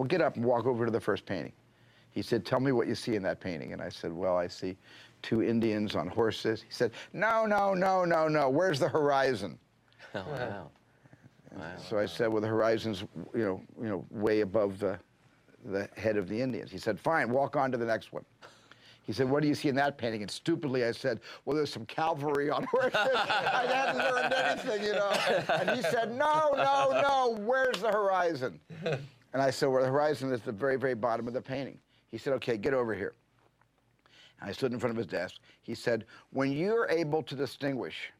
well, get up and walk over to the first painting. He said, tell me what you see in that painting. And I said, well, I see two Indians on horses. He said, no, no, no, no, no. Where's the horizon? Oh, wow. wow. So I said, well, the horizon's, you know, you know, way above the, the head of the Indians. He said, fine, walk on to the next one. He said, what do you see in that painting? And stupidly I said, well, there's some cavalry on horses. I hadn't learned anything, you know. And he said, no, no, no, where's the horizon? And I said, well, the horizon is the very, very bottom of the painting. He said, okay, get over here. And I stood in front of his desk. He said, when you're able to distinguish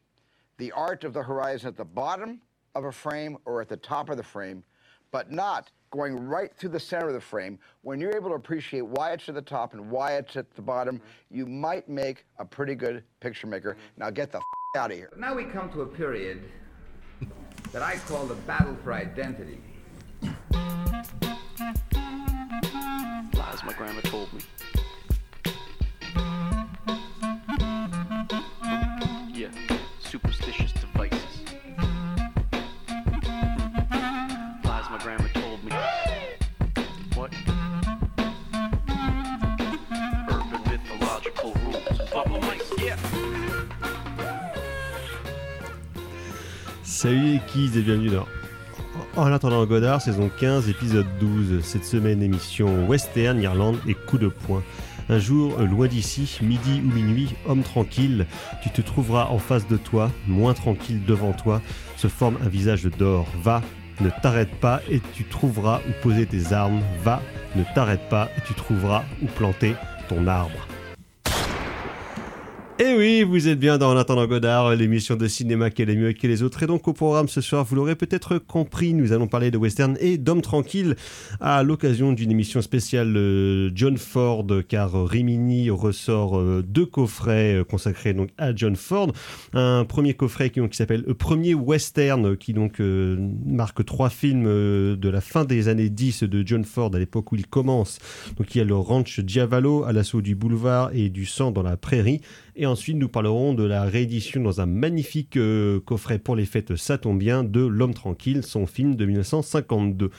the art of the horizon at the bottom of a frame or at the top of the frame, but not going right through the center of the frame, when you're able to appreciate why it's at the top and why it's at the bottom, mm -hmm. you might make a pretty good picture maker. Mm -hmm. Now get the f- out of here. Now we come to a period that I call the battle for identity. Lies my grandma told me. Yeah, superstitious devices. Lies my grandma told me. What? Urban mythological rules. Bubble mice, yeah. Salut les kids et bienvenue dans En attendant Godard, saison 15, épisode 12. Cette semaine, émission Western, Irlande et coup de poing. Un jour, loin d'ici, midi ou minuit, homme tranquille, tu te trouveras en face de toi, moins tranquille devant toi, se forme un visage d'or. Va, ne t'arrête pas et tu trouveras où poser tes armes. Va, ne t'arrête pas et tu trouveras où planter ton arbre. Et oui, vous êtes bien dans En attendant Godard, l'émission de cinéma qui est les mieux que les autres. Et donc au programme ce soir, vous l'aurez peut-être compris, nous allons parler de western et d'hommes tranquilles à l'occasion d'une émission spéciale euh, John Ford, car Rimini ressort euh, deux coffrets euh, consacrés donc à John Ford. Un premier coffret qui, s'appelle Premier Western, qui donc marque trois films de la fin des années 10 de John Ford, à l'époque où il commence. Donc il y a le Ranch Diavalo, à l'assaut du boulevard et du sang dans la prairie. Et ensuite, nous parlerons de la réédition dans un magnifique euh, coffret pour les fêtes, ça tombe bien, de L'Homme Tranquille, son film de 1952.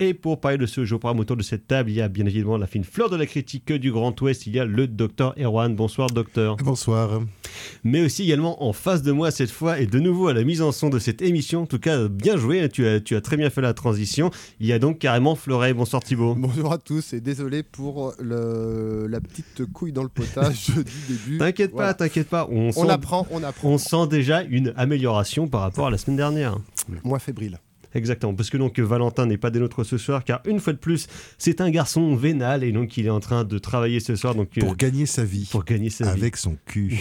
Et pour parler de ce jeu programme autour de cette table, il y a bien évidemment la fine fleur de la critique du Grand Ouest, il y a le docteur Erwan. Bonsoir docteur. Bonsoir. Mais aussi également en face de moi cette fois et de nouveau à la mise en son de cette émission. En tout cas, bien joué, tu as, tu as très bien fait la transition. Il y a donc carrément Fleuret. Bonsoir Thibault. Bonjour à tous et désolé pour le, la petite couille dans le potage du début. T'inquiète pas, t'inquiète pas. On, on apprend, on apprend. On sent déjà une amélioration par rapport à la semaine dernière. Moins fébrile. Exactement, parce que donc Valentin n'est pas des nôtres ce soir, car une fois de plus, c'est un garçon vénal et donc il est en train de travailler ce soir. Donc, pour gagner sa vie. Pour gagner sa Avec son cul.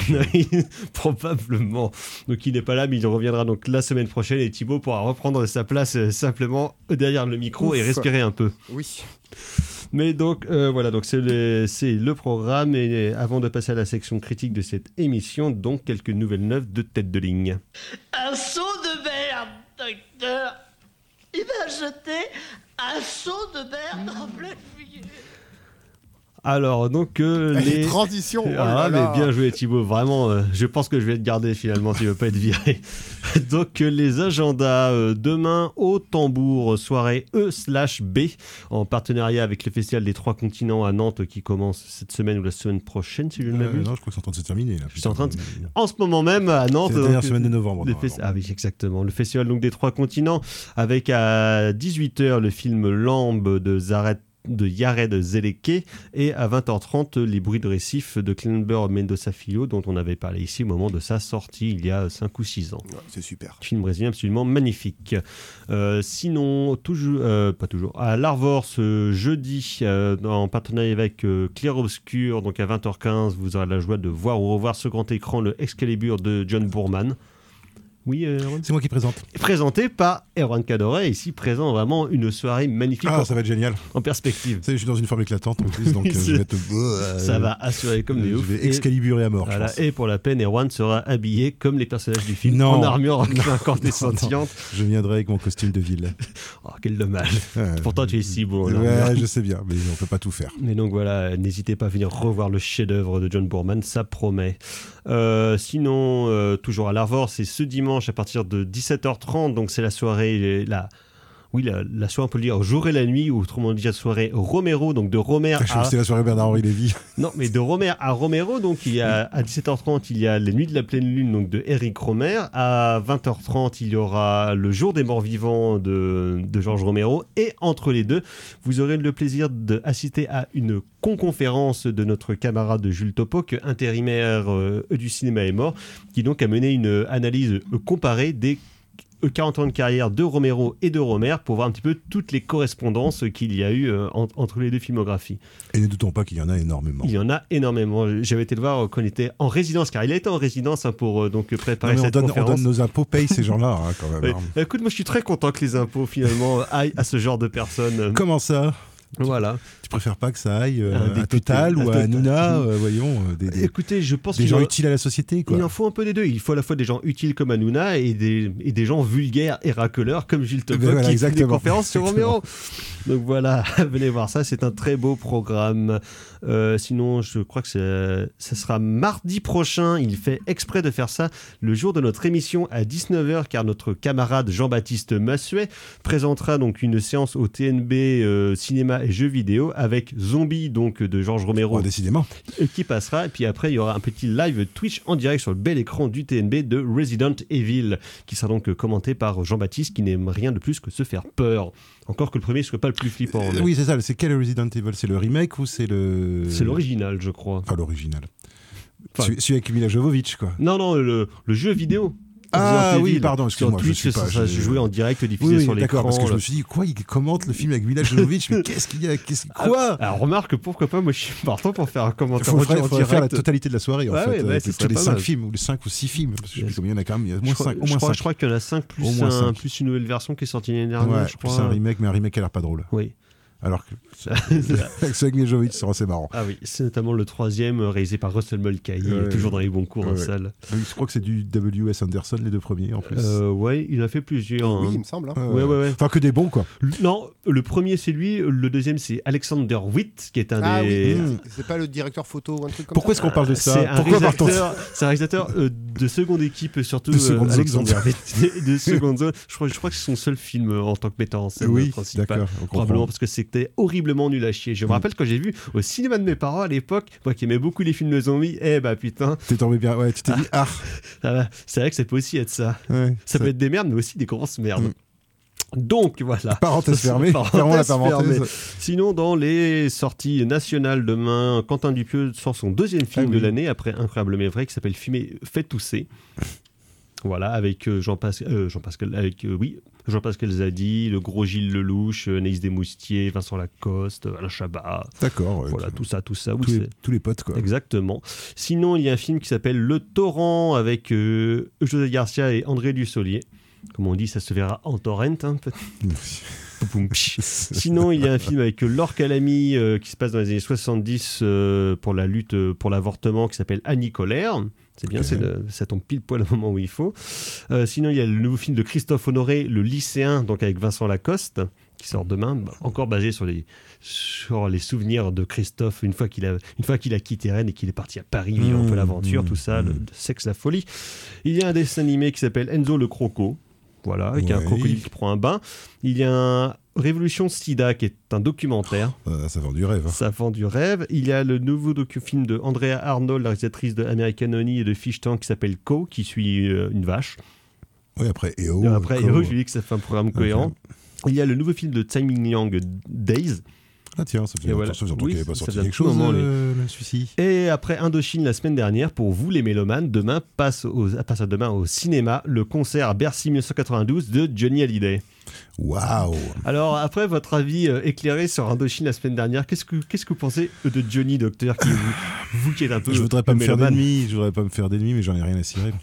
Probablement. Donc il n'est pas là, mais il reviendra donc la semaine prochaine et Thibaut pourra reprendre sa place euh, simplement derrière le micro et respirer un peu. Oui. Mais donc euh, voilà, donc c'est le, le, programme et avant de passer à la section critique de cette émission, donc quelques nouvelles neuves de tête de ligne. Un saut de merde, docteur il m'a jeté un seau de merde en pleine figure. Alors, donc, euh, les. transitions oh Ah, mais bien joué, Thibaut. Vraiment, euh, je pense que je vais te garder finalement si tu veux pas être viré. donc, euh, les agendas demain au tambour, soirée E/B, en partenariat avec le Festival des Trois Continents à Nantes qui commence cette semaine ou la semaine prochaine, si je ne m'abuse. non, je crois que c'est en train de se terminer. Là, je suis en train de... En ce moment même à Nantes. C'est la dernière semaine de novembre. Ah oui, exactement. Le Festival donc, des Trois Continents avec à 18h le film Lambe de Zaret de Yared Zeleke et à 20h30 les bruits de récif de Clenber Mendoza Filho dont on avait parlé ici au moment de sa sortie il y a 5 ou 6 ans. c'est super. Film brésilien absolument magnifique. Euh, sinon, toujours, euh, pas toujours, à l'Arvor ce jeudi euh, en partenariat avec Clair Obscur, donc à 20h15 vous aurez la joie de voir ou revoir ce grand écran le Excalibur de John Boorman. Oui, euh, C'est moi qui présente. Présenté par Erwan Cadoret, ici présent vraiment une soirée magnifique. Ah, ça va être génial. En perspective. je suis dans une forme éclatante en plus, donc euh, je vais être... Ça va assurer comme des ouf. Je vais excaliburer à mort. et pour la peine, Erwan sera habillé comme les personnages du film, non. en armure incandescente. Je viendrai avec mon costume de ville. oh, quel dommage. Pourtant, tu es si beau. Ouais, je sais bien, mais on peut pas tout faire. Mais donc voilà, n'hésitez pas à venir revoir le chef-d'œuvre de John Boorman, ça promet. Euh, sinon, toujours à l'Arvor, c'est ce dimanche à partir de 17h30. Donc c'est la soirée, la oui, la, la soirée, on peut le dire, jour et la nuit, ou autrement dit la soirée Romero, donc de Romer Je à... c'était la soirée Bernard-Henri Lévy. Non, mais de Romer à Romero, donc il y a à 17h30, il y a Les Nuits de la pleine lune, donc de Eric Romer. À 20h30, il y aura Le Jour des morts vivants de, de Georges Romero. Et entre les deux, vous aurez le plaisir d'assister à une conconférence de notre camarade Jules Topoc, intérimaire euh, du cinéma est mort, qui donc a mené une analyse comparée des 40 ans de carrière de Romero et de Romer pour voir un petit peu toutes les correspondances qu'il y a eu euh, en- entre les deux filmographies. Et ne doutons pas qu'il y en a énormément. Il y en a énormément. J'avais été le voir euh, quand il était en résidence, car il a été en résidence hein, pour euh, donc Non, préparer mais on, cette donne, on conférence. donne nos impôts, paye ces gens-là, hein, quand même. Ouais. hein. Écoute, moi je suis très content que les impôts finalement aillent à ce genre de personnes. Comment ça? Voilà. Tu préfères pas que ça aille euh, Un à Total ou à. Hanouna, euh, voyons, euh, des, des- Écoutez, je pense des gens en- utiles à la société, quoi. Il en faut un peu des deux. Il faut à la fois des gens utiles comme Hanouna et des, et des gens vulgaires et racoleurs comme Gilles Topop Ben voilà, qui fait des exactement. conférences sur. Romero. Donc voilà, venez voir ça. C'est un très beau programme. Euh, sinon, je crois que ça sera mardi prochain. Il fait exprès de faire ça le jour de notre émission à 19h car notre camarade Jean-Baptiste Massuet présentera donc une séance au TNB euh, cinéma et jeux vidéo avec Zombie donc de Georges Romero Oh, décidément. euh, qui passera. Et puis après, il y aura un petit live Twitch en direct sur le bel écran du TNB de Resident Evil, qui sera donc euh, commenté par Jean-Baptiste, qui n'aime rien de plus que se faire peur. Encore que le premier ne soit pas le plus flippant. Euh, mais oui, c'est ça. C'est quel Resident Evil? C'est le remake ou c'est le. C'est l'original, je crois. Enfin, l'original. Enfin- Celui, celui avec Mila Jovovich, quoi. Non, non, le, le jeu vidéo. Ah oui, pardon, excuse-moi, je suis pas- ça joué en direct, diffusé Oui, sur d'accord, l'écran. parce que je me suis dit, quoi, il commente le film avec Mila Jovovich, mais qu'est-ce qu'il y a qu'est-ce- Quoi Alors remarque, pourquoi pas, moi je suis partant pour faire un Il commentaire en faire, faudrait faire la direct. totalité de la soirée, en fait. euh, près les pas 5 mal. films, ou les 5 ou 6 films. Parce que je sais plus combien il y en a quand même. Il y a moins crois, 5. Au je crois- 5. je crois qu'il y en a 5 plus, une nouvelle version qui est sortie l'année dernière, je crois. c'est un remake, mais un remake qui a l'air pas drôle. Oui. Alors que avec Jovovich, c'est assez marrant. Ah oui, c'est notamment le troisième euh, réalisé par Russell Mulcahy, Ouais, toujours dans les bons cours ouais, en ouais. salle. Je crois que c'est du W.S. Anderson, les deux premiers, en plus. Euh, ouais, il a fait plusieurs. Oui, hein. il me semble. hein. Ouais, ouais. Enfin, que des bons, quoi. Non, le premier c'est lui, le deuxième c'est Alexander Witt, qui est un Ah des. oui, c'est pas le directeur photo ou un truc comme Pourquoi ça est-ce qu'on parle de ça C'est un Pourquoi réalisateur, c'est un réalisateur euh, de seconde équipe, surtout De seconde euh, zone, Alexander Witt, de seconde zone. Je crois, je crois que c'est son seul film euh, en tant que metteur en scène Oui, principal. Probablement parce que c'était horriblement nul à chier. Je me Mm. rappelle quand j'ai vu au cinéma de mes parents à l'époque, moi qui aimais beaucoup les films de zombies, eh bah putain, T'es tombé bien. Ouais, tu t'es dit, ah. va. c'est vrai que ça peut aussi être ça. Ouais, Ça peut être des merdes, mais aussi des grosses merdes. Mm. Donc voilà. Parenthèse fermée. Parenthèse parenthèse. Sinon, dans les sorties nationales demain, Quentin Dupieux sort son deuxième film Ah de l'année après Incroyable mais vrai qui s'appelle Fumer fait tousser. Voilà, avec euh, Jean-Pascal, euh, Jean-Pascal, avec euh, oui, Jean-Pascal Zadi, le gros Gilles Lelouch, Anaïs Desmoustiers, Vincent Lacoste, Alain Chabat, D'accord. ouais, voilà, tout- ça, tout ça. Oui, tous, les, c'est- tous les potes, quoi. Exactement. Sinon, il y a un film qui s'appelle Le Torrent avec euh, José Garcia et André Dussolier. Comme on dit, ça se verra en torrent. hein. Sinon, il y a un film avec Laure Calamy qui se passe dans les années 70 euh, pour la lutte pour l'avortement qui s'appelle Annie Colère. C'est bien, c'est ça tombe pile poil au moment où il faut. Euh, sinon, il y a le nouveau film de Christophe Honoré, Le lycéen, donc avec Vincent Lacoste, qui sort demain, bah, encore basé sur les, sur les souvenirs de Christophe une fois qu'il a, une fois qu'il a quitté Rennes et qu'il est parti à Paris vivre un peu Mmh, l'aventure, mmh, tout ça, le, mmh. le sexe, la folie. Il y a un dessin animé qui s'appelle Enzo le Croco. Voilà, avec un crocodile qui prend un bain. Il y a un Révolution Sida qui est un documentaire. Euh, ça vend du rêve. hein. Ça vend du rêve. Il y a le nouveau docu-film de Andrea Arnold, la réalisatrice de American Honey et de Fish Tank qui s'appelle Co, qui suit euh, une vache. Oui, après EO. Et après. Hero, je lui dis que ça fait un programme cohérent. Il y a le nouveau film de Tsai Ming-liang, Days. Ah tiens, ça faisait voilà. longtemps Oui, qu'il n'avait pas sorti quelque chose, moment, euh, celui-ci. Et après Indochine la semaine dernière, pour vous les mélomanes, demain passe, aux, passe à demain au cinéma le concert Bercy 1992 de Johnny Hallyday. Waouh Alors après votre avis euh, éclairé sur Indochine la semaine dernière, qu'est-ce que qu'est-ce que vous pensez de Johnny Docteur qui est vous, vous qui êtes un peu Je voudrais pas me faire d'ennemis, je voudrais pas me faire d'ennemis, mais j'en ai rien à cirer.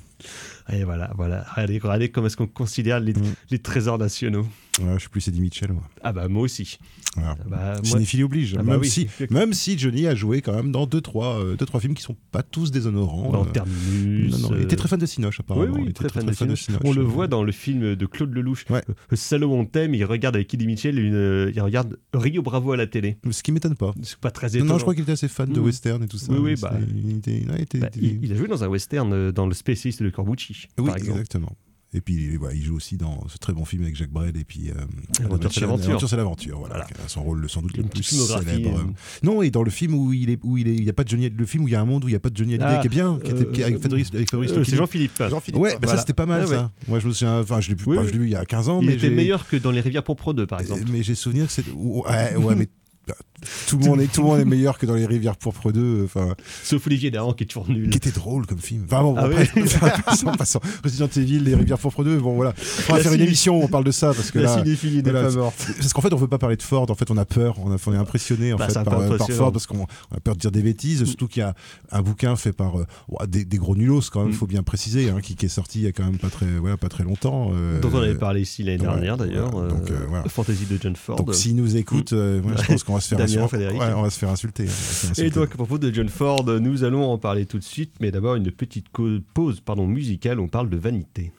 Et voilà, voilà. Regardez, regardez comment est-ce qu'on considère les, Mm. les trésors nationaux. Ouais, je suis plus Eddie Mitchell, moi. Ah bah moi aussi. Ah bah, moi- oblige. Ah bah même, oui. si, même si Johnny a joué quand même dans 2-3 deux, trois, euh, deux, trois films qui sont pas tous déshonorants. dans euh. Terminus. Non, non, il euh, était très fan de Cinoche, apparemment. oui, il était très, fan de fan de Cinoche. Cinoche. On le euh. voit dans le film de Claude Lelouch. Ouais. Euh, Salaud on t'aime, il regarde avec Eddie Mitchell, une, euh, il regarde Rio Bravo à la télé. Ce qui m'étonne pas. C'est pas très étonnant. non, je crois qu'il était assez fan de Mm. western et tout ça. Oui, bah. il, était- il a été- Bah, il, il a joué dans un western euh, dans le spécialiste de Corbucci, Oui, par exemple. exactement. Et puis voilà, il joue aussi dans ce très bon film avec Jacques Brel et puis euh, L'aventure, c'est l'aventure. L'aventure, c'est l'aventure. Voilà, Voilà. son rôle sans doute le plus célèbre. euh. Non, et dans le film où il est, où il est, il y a pas de Johnny, le film où il y a un monde où il y a pas de Johnny Hallyday Ah, qui est bien, qui était, qui est avec euh, Fabrice, avec Fabrice Euh, c'est. Jean-Philippe. Jean-Philippe. Ouais, bah Voilà. ça c'était pas mal Ah ouais. ça. Moi je me souviens, enfin je l'ai vu, Oui, oui. je l'ai vu il y a 15 ans, Il mais était meilleur que dans Les Rivières Pourpres 2, par exemple. mais j'ai souvenir que c'est ouais, ouais mais bah, tout le monde est tout le monde est meilleur que dans les Rivières pourpres 2 enfin Sauf Olivier Dahan qui est toujours nul. qui était drôle comme film. Enfin bon, Ah. Resident Evil, les Rivières pourpres 2, bon voilà. On va faire une émission où on parle de ça parce que La là cinéphilie n'est voilà, pas morte. parce qu'en fait on veut pas parler de Ford, en fait on a peur, on, a, on est impressionné en Bah, fait par, par. Ford parce qu'on on a peur de dire des bêtises, surtout qu'il y a un bouquin fait par euh, des, des gros nulos quand même, il Mm. faut bien préciser, hein, qui, qui est sorti il y a quand même pas très voilà pas très longtemps. euh, Dont on avait parlé ici l'année dernière d'ailleurs. voilà. Euh. Fantasy de John Ford. Donc s'il nous écoute, euh, moi, je pense qu'on va se faire Damien, insulter. Frédéric. Ouais, on va se faire insulter. Et donc, à propos de John Ford, nous allons en parler tout de suite, mais d'abord une petite pause pardon, musicale, on parle de vanité.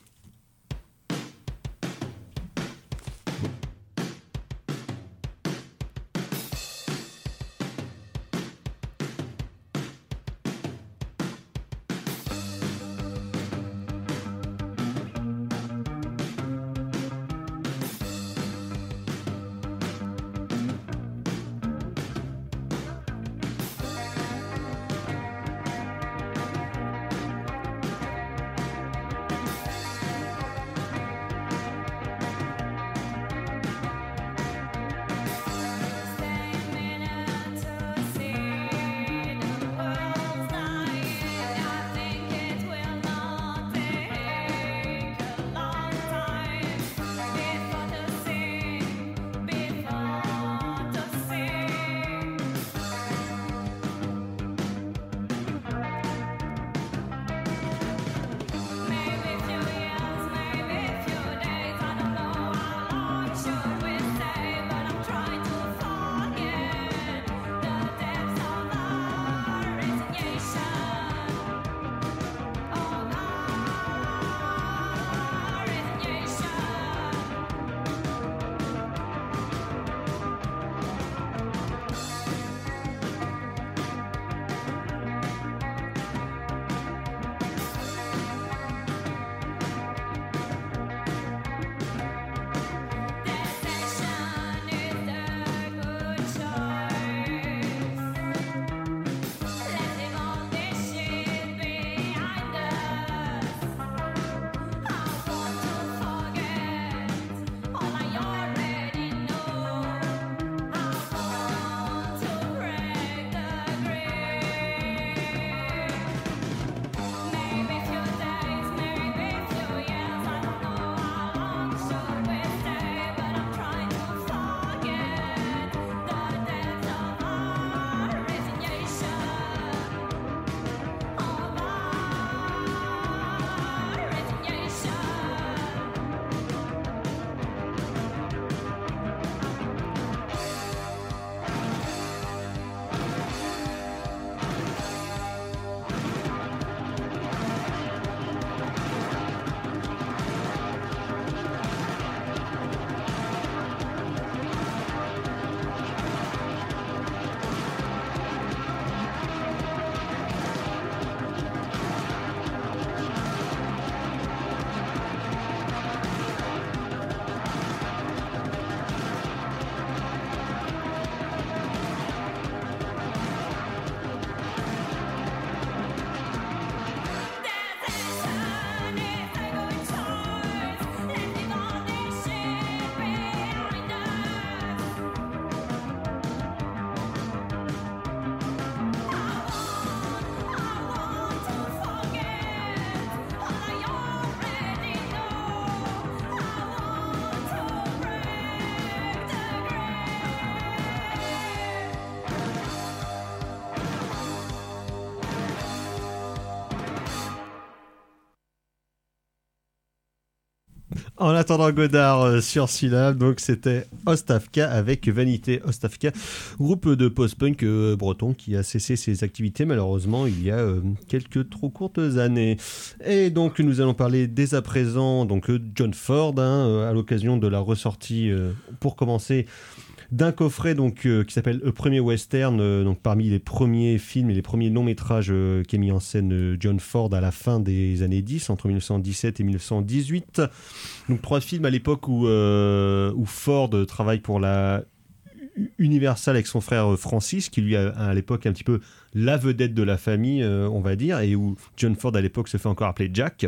En attendant Godard euh, sur Syllab, donc c'était Ostafka avec Vanité Ostafka, groupe de post-punk euh, breton qui a cessé ses activités malheureusement il y a euh, quelques trop courtes années. Et donc nous allons parler dès à présent donc John Ford hein, à l'occasion de la ressortie pour commencer d'un coffret donc euh, qui s'appelle Le Premier Western, euh, donc parmi les premiers films et les premiers longs métrages euh, qu'a mis en scène John Ford à la fin des années 10, entre 1917 et 1918. Donc trois films à l'époque où, où Ford travaille pour la Universal avec son frère Francis, qui lui a à l'époque un petit peu la vedette de la famille, on va dire, et où John Ford à l'époque se fait encore appeler Jack.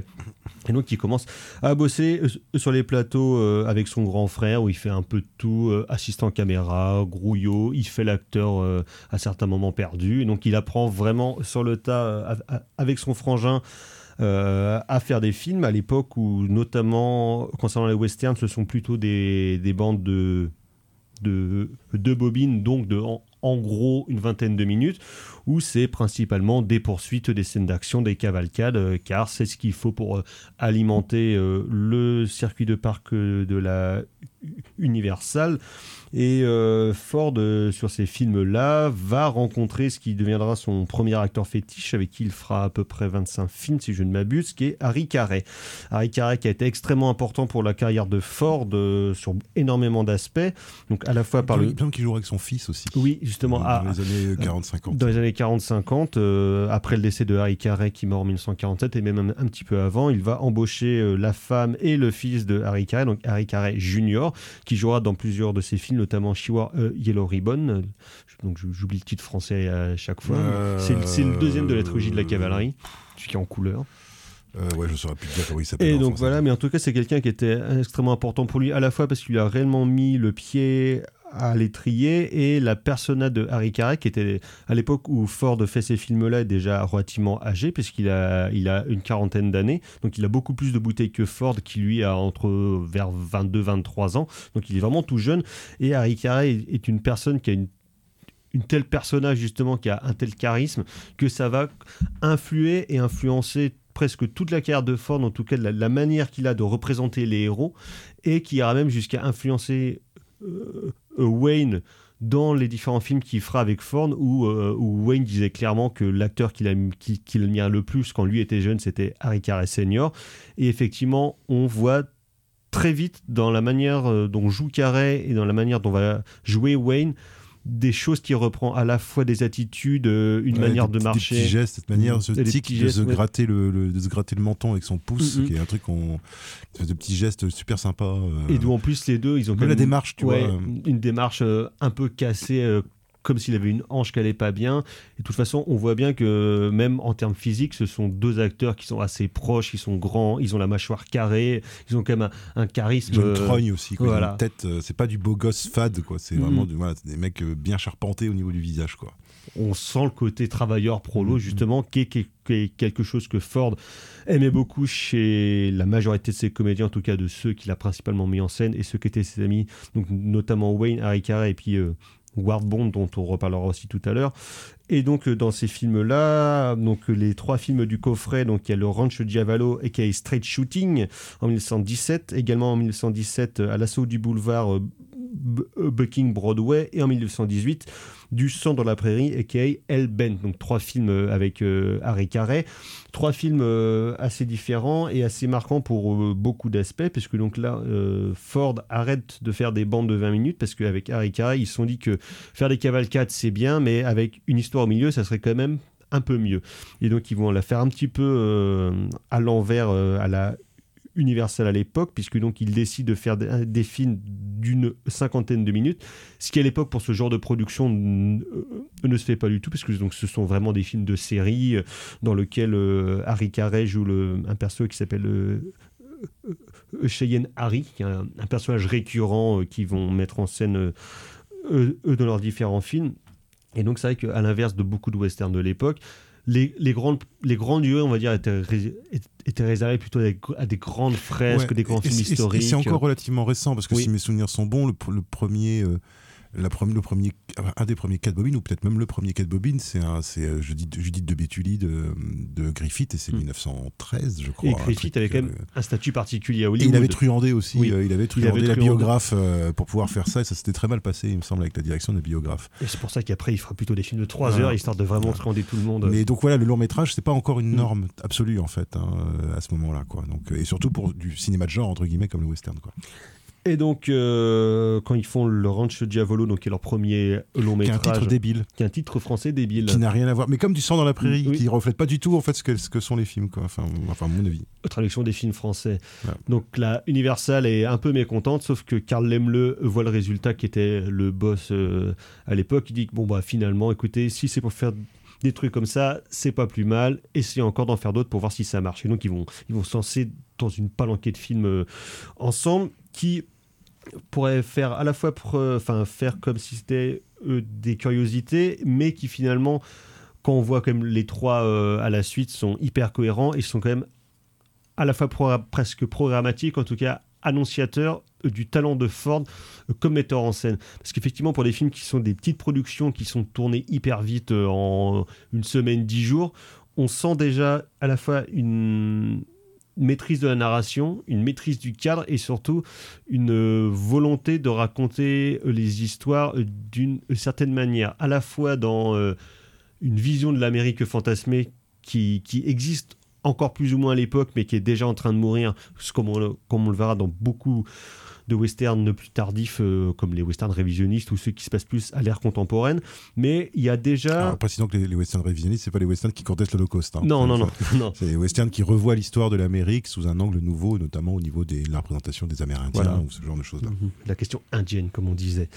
Et donc il commence à bosser euh, sur les plateaux euh, avec son grand frère, où il fait un peu de tout, euh, assistant caméra, grouillot, il fait l'acteur à certains moments perdu, et donc il apprend vraiment sur le tas av- av- avec son frangin à faire des films à l'époque où, notamment concernant les westerns, ce sont plutôt des, des bandes de, bobines, donc de en gros une vingtaine de minutes, où c'est principalement des poursuites, des scènes d'action, des cavalcades, euh, car c'est ce qu'il faut pour euh, alimenter euh, le circuit de parc de la Universal. Et euh, Ford, euh, sur ces films-là, va rencontrer ce qui deviendra son premier acteur fétiche, avec qui il fera à peu près 25 films, si je ne m'abuse, qui est Harry Carey. Harry Carey qui a été extrêmement important pour la carrière de Ford euh, sur énormément d'aspects. Donc à la fois par le... semble qu'il jouera avec son fils aussi. Oui, justement, Dans à- les années 40-50. dans les années 40-50, euh, après le décès de Harry Carey qui meurt en 1947 et même un, un petit peu avant, il va embaucher la femme et le fils de Harry Carey, donc Harry Carey Jr., qui jouera dans plusieurs de ses films, notamment She Wore a Yellow Ribbon. Euh, Donc j'oublie le titre français à chaque fois. Euh, C'est le- deuxième de la trilogie de la cavalerie, celui qui est en couleur. Euh, ouais, je saurais plus dire comment il s'appelle. Et donc voilà, mais en tout cas, c'est quelqu'un qui était extrêmement important pour lui, à la fois parce qu'il a réellement mis le pied à l'étrier et la persona de Harry Carey, qui était à l'époque où Ford fait ces films-là, est déjà relativement âgé, puisqu'il a, il a une quarantaine d'années. Donc il a beaucoup plus de bouteilles que Ford, qui lui a entre vers 22-23 ans. Donc il est vraiment tout jeune. Et Harry Carey est- une personne qui a une une telle personnage justement qui a un tel charisme que ça va influer et influencer presque toute la carrière de Ford, en tout cas la, la manière qu'il a de représenter les héros, et qui ira même jusqu'à influencer Wayne dans les différents films qu'il fera avec Ford, où, euh, Wayne disait clairement que l'acteur qu'il qu'il admirait le plus quand lui était jeune, c'était Harry Carey Senior. Et effectivement, on voit très vite dans la manière euh, dont joue Carey et dans la manière dont va jouer Wayne des choses qui reprend à la fois des attitudes, euh, une Ouais, manière des de marcher. Des petits gestes, cette manière, ce Et des tic de, gestes, se ouais. gratter le, le- de se gratter le menton avec son pouce, Mhm. qui est un truc qu'on. de petits gestes super sympas. euh. Et d'où en plus les deux, ils ont Même quand la même démarche, tu ouais, vois. une démarche euh, un peu cassée, comme s'il avait une hanche qui allait pas bien. Et de toute façon, on voit bien que même en termes physiques, ce sont deux acteurs qui sont assez proches, ils sont grands, ils ont la mâchoire carrée, ils ont quand même un, un charisme. Ils ont une trogne aussi, quoi. Ils ont voilà. une tête, euh, c'est pas du beau gosse fade, quoi. C'est Mhm. vraiment du- voilà, des mecs euh, bien charpentés au niveau du visage, quoi. on sent le côté travailleur prolo, Mhm. justement, qui est, qui est- qui est quelque chose que Ford aimait beaucoup chez la majorité de ses comédiens, en tout cas de ceux qu'il a principalement mis en scène et ceux qui étaient ses amis, donc notamment Wayne, Harry Carey et puis euh, Ward Bond, dont on reparlera aussi tout à l'heure. Et donc euh, dans ces films-là, donc euh, les trois films du coffret, donc il y a le Rancho Diavolo et qui est Straight Shooting en 1917, également en 1917 euh, à l'assaut du boulevard Bucking Broadway et en 1918 du sang dans la prairie aka El Ben donc trois films euh, avec euh, Harry Carey. Trois films euh, assez différents et assez marquants pour euh, beaucoup d'aspects puisque donc là euh, Ford arrête de faire des bandes de 20 minutes parce qu'avec Harry Carey ils se sont dit que faire des cavalcades c'est bien mais avec une histoire au milieu ça serait quand même un peu mieux. Et donc ils vont la faire un petit peu euh, à l'envers euh, à la Universal à l'époque, puisque donc il décide de faire des, films d'une cinquantaine de minutes, ce qui à l'époque pour ce genre de production euh, ne se fait pas du tout, parce que donc ce sont vraiment des films de série euh, dans lequel euh, Harry Carey joue le, un perso qui s'appelle Cheyenne Harry, un, personnage récurrent euh, qu'ils vont mettre en scène eux dans leurs différents films. Et donc c'est vrai qu'à l'inverse de beaucoup de westerns de l'époque, les, les grandes, les grands lieux, on va dire, étaient, rés- étaient réservés plutôt à des, grandes fresques, Ouais, des grands films historiques. Et c'est encore relativement récent, parce que Oui. si mes souvenirs sont bons, le premier. euh, la le premier, un des premiers cas de bobine, ou peut-être même le premier cas de bobine, c'est euh, Judith, Judith de Béthulie de, de Griffith, et c'est Mm. 1913, je crois. Et Griffith avait quand même un statut particulier à Et Hollywood. il avait truandé aussi, Oui. euh, il avait Il truandé avait la biographe euh, pour pouvoir faire ça, et ça s'était très mal passé, il me semble, avec la direction de la biographe. Et c'est pour ça qu'après, il fera plutôt des films de 3 Voilà. heures, histoire de vraiment truander tout le monde. Mais donc voilà, le long métrage, c'est pas encore une Mm. norme absolue en fait hein, à ce moment-là, quoi. Donc et surtout pour du cinéma de genre entre guillemets comme le western, quoi. Et donc, euh, quand ils font le Rancho Diavolo, donc qui est leur premier long Qui est un métrage, titre débile, qui est un titre français débile. qui n'a rien à voir. Mais comme du sang dans la prairie, Oui. qui reflète pas du tout en fait ce que, ce que sont les films, quoi. Enfin, enfin, à mon avis. traduction des films français. Ouais. Donc la Universal est un peu mécontente, sauf que Karl Lemle voit le résultat qui était le boss euh, à l'époque. Il dit que bon bah finalement, écoutez, si c'est pour faire des trucs comme ça, c'est pas plus mal. Essayez encore d'en faire d'autres pour voir si ça marche. Et donc ils vont ils vont se lancer dans une palanquée de films euh, ensemble qui pourraient faire à la fois pre- enfin faire comme si c'était euh, des curiosités, mais qui finalement quand on voit quand même les trois euh, à la suite sont hyper cohérents et sont quand même à la fois presque programmatique, en tout cas annonciateur euh, du talent de Ford euh, comme metteur en scène. Parce qu'effectivement, pour des films qui sont des petites productions, qui sont tournées hyper vite euh, en une semaine, dix jours, on sent déjà à la fois une maîtrise de la narration, une maîtrise du cadre et surtout une volonté de raconter les histoires d'une certaine manière, à la fois dans une vision de l'Amérique fantasmée qui, qui existe encore plus ou moins à l'époque, mais qui est déjà en train de mourir, comme on, comme on le verra dans beaucoup de westerns plus tardifs, euh, comme les westerns révisionnistes ou ceux qui se passent plus à l'ère contemporaine. Mais il y a déjà... Alors, précisons que les, les westerns révisionnistes, c'est pas les westerns qui contestent l'Holocauste. hein. non, non, non, non. C'est les westerns qui revoient l'histoire de l'Amérique sous un angle nouveau, notamment au niveau de la représentation des Amérindiens Voilà. ou ce genre de choses-là. Mhm. La question indienne, comme on disait.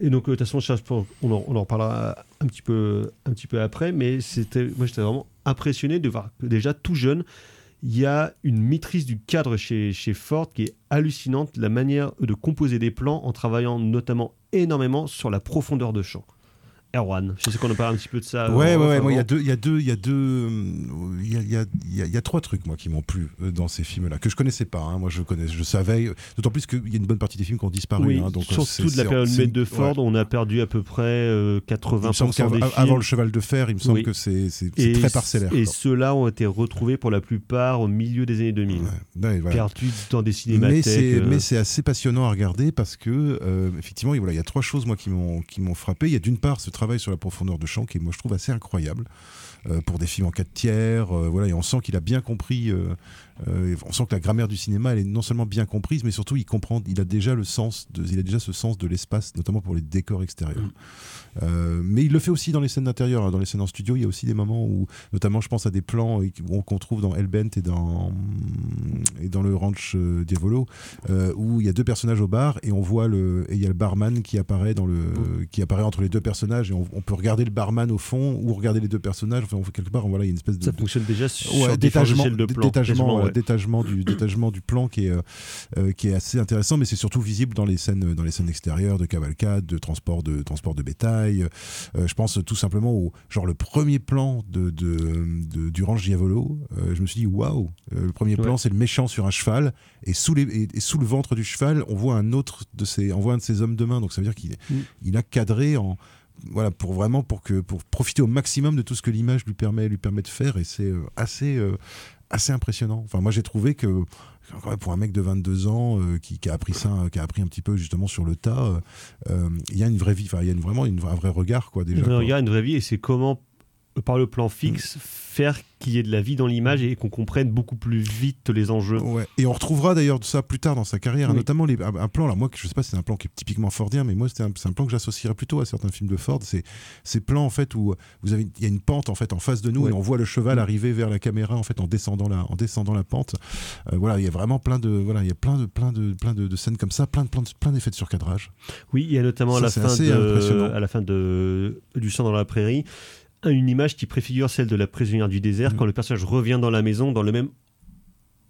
Et donc, euh, de toute façon, on en, on en reparlera un petit peu, un petit peu après, mais c'était, moi, j'étais vraiment impressionné de voir que déjà tout jeune, il y a une maîtrise du cadre chez, chez Ford qui est hallucinante, la manière de composer des plans en travaillant notamment énormément sur la profondeur de champ. Erwan, je sais qu'on en parle un petit peu de ça. Ouais, euh, ouais, ouais. Moi, il y a deux, il y a deux, il y a deux, il y a, y a- y a- y a trois trucs moi qui m'ont plu euh, dans ces films-là que je connaissais pas. hein. Moi, je connais, je savais. D'autant plus qu'il y a une bonne partie des films qui ont disparu. Oui, hein, donc euh, surtout de la période de Ford, ouais. on a perdu à peu près euh, Il me 80% semble des films. avant le cheval de fer, il me semble Oui. que c'est très parcellaire. et ceux-là ont été retrouvés pour la plupart au milieu des années 2000. Ouais. Ouais. Perdus dans des Mais cinémathèques. c'est euh, mais c'est assez passionnant à regarder parce que euh, effectivement il voilà, il y a trois choses moi qui m'ont qui m'ont frappé. Il y a d'une part ce travail sur la profondeur de champ qui moi je trouve assez incroyable euh, pour des films en 4 tiers. euh, voilà et on sent qu'il a bien compris. Euh, on sent que la grammaire du cinéma elle est non seulement bien comprise mais surtout il comprend. Il a déjà le sens de, il a déjà ce sens de l'espace notamment pour les décors extérieurs. Mm. Euh, mais il le fait aussi dans les scènes d'intérieur, hein. dans les scènes en studio. Il y a aussi des moments où, notamment, je pense à des plans euh, qu'on trouve dans Hellbent et dans et dans le Ranch euh, Diavolo, où il y a deux personnages au bar et on voit le et il y a le barman qui apparaît dans le qui apparaît entre les deux personnages et on, on peut regarder le barman au fond ou regarder les deux personnages. Enfin, on quelque part, voilà, il y a une espèce de Ça fonctionne déjà sur Ouais, détachement, de ouais. Voilà, détachement du détachement du plan qui est euh, euh, qui est assez intéressant, mais c'est surtout visible dans les scènes dans les scènes extérieures de cavalcade, de transport de transport de bétail. Euh, je pense tout simplement au genre le premier plan de, de, de- du ranch Diavolo. euh, je me suis dit waouh, le premier plan Ouais. c'est le méchant sur un cheval et sous les et, et sous le ventre du cheval on voit un autre de ses on voit un de ses hommes de main. Donc ça veut dire qu'il Mm. il a cadré en voilà pour vraiment pour que pour profiter au maximum de tout ce que l'image lui permet lui permet de faire et c'est assez euh, assez impressionnant. Enfin moi j'ai trouvé que pour un mec de 22 ans euh, qui, qui a appris ça qui a appris un petit peu justement sur le tas euh, euh, il y a une vraie vie enfin il y a une- vraiment une, un vrai regard quoi déjà Un quoi. regard, une vraie vie, et c'est comment, par le plan fixe, faire qu'il y ait de la vie dans l'image et qu'on comprenne beaucoup plus vite les enjeux. Ouais. Et on retrouvera d'ailleurs ça plus tard dans sa carrière, Oui. notamment les, un, plan là, moi je sais pas, si c'est un plan qui est typiquement fordien, mais moi c'est un, plan que j'associerais plutôt à certains films de Ford. C'est ces plans en fait où vous avez, il y a une pente en fait en face de nous Ouais. et on voit le cheval Mm. arriver vers la caméra en fait en descendant la, en descendant la pente. Euh, voilà, il y a vraiment plein de, voilà, il y a plein de, plein de, plein de, de scènes comme ça, plein de, plein de- plein d'effets de surcadrage. Oui, il y a notamment à la, fin de, à la fin de Du sang dans la prairie, une image qui préfigure celle de la prisonnière du désert Mm. quand le personnage revient dans la maison dans le même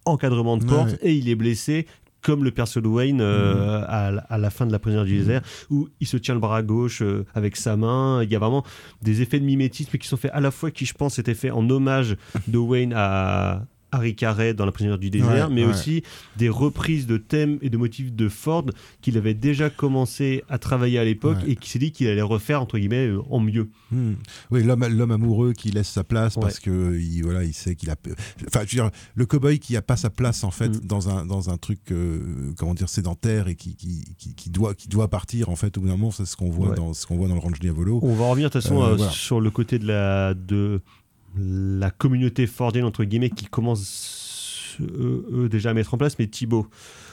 encadrement de porte ouais. et il est blessé comme le perso de Wayne euh, à, la- à la fin de la prisonnière du désert où il se tient le bras gauche euh, avec sa main il y a vraiment des effets de mimétisme qui sont faits à la fois qui je pense étaient faits en hommage de Wayne à Harry Carey dans La prisonnière du désert, Ouais, mais ouais. aussi des reprises de thèmes et de motifs de Ford qu'il avait déjà commencé à travailler à l'époque Ouais. et qui s'est dit qu'il allait refaire entre guillemets euh, en mieux. Hmm. Oui, l'homme, l'homme amoureux qui laisse sa place parce que il, voilà, il sait qu'il a. Enfin, je veux dire, le cowboy qui a pas sa place en fait Mm. dans un dans un truc euh, comment dire sédentaire et qui, qui, qui, qui doit qui doit partir en fait au bout d'un moment, c'est ce qu'on voit dans ce qu'on voit dans le Ranch Diavolo. On va revenir de toute façon Euh, euh, voilà. sur le côté de la de la communauté fordienne entre guillemets qui commence eux, eux, déjà à mettre en place, mais Thibaut,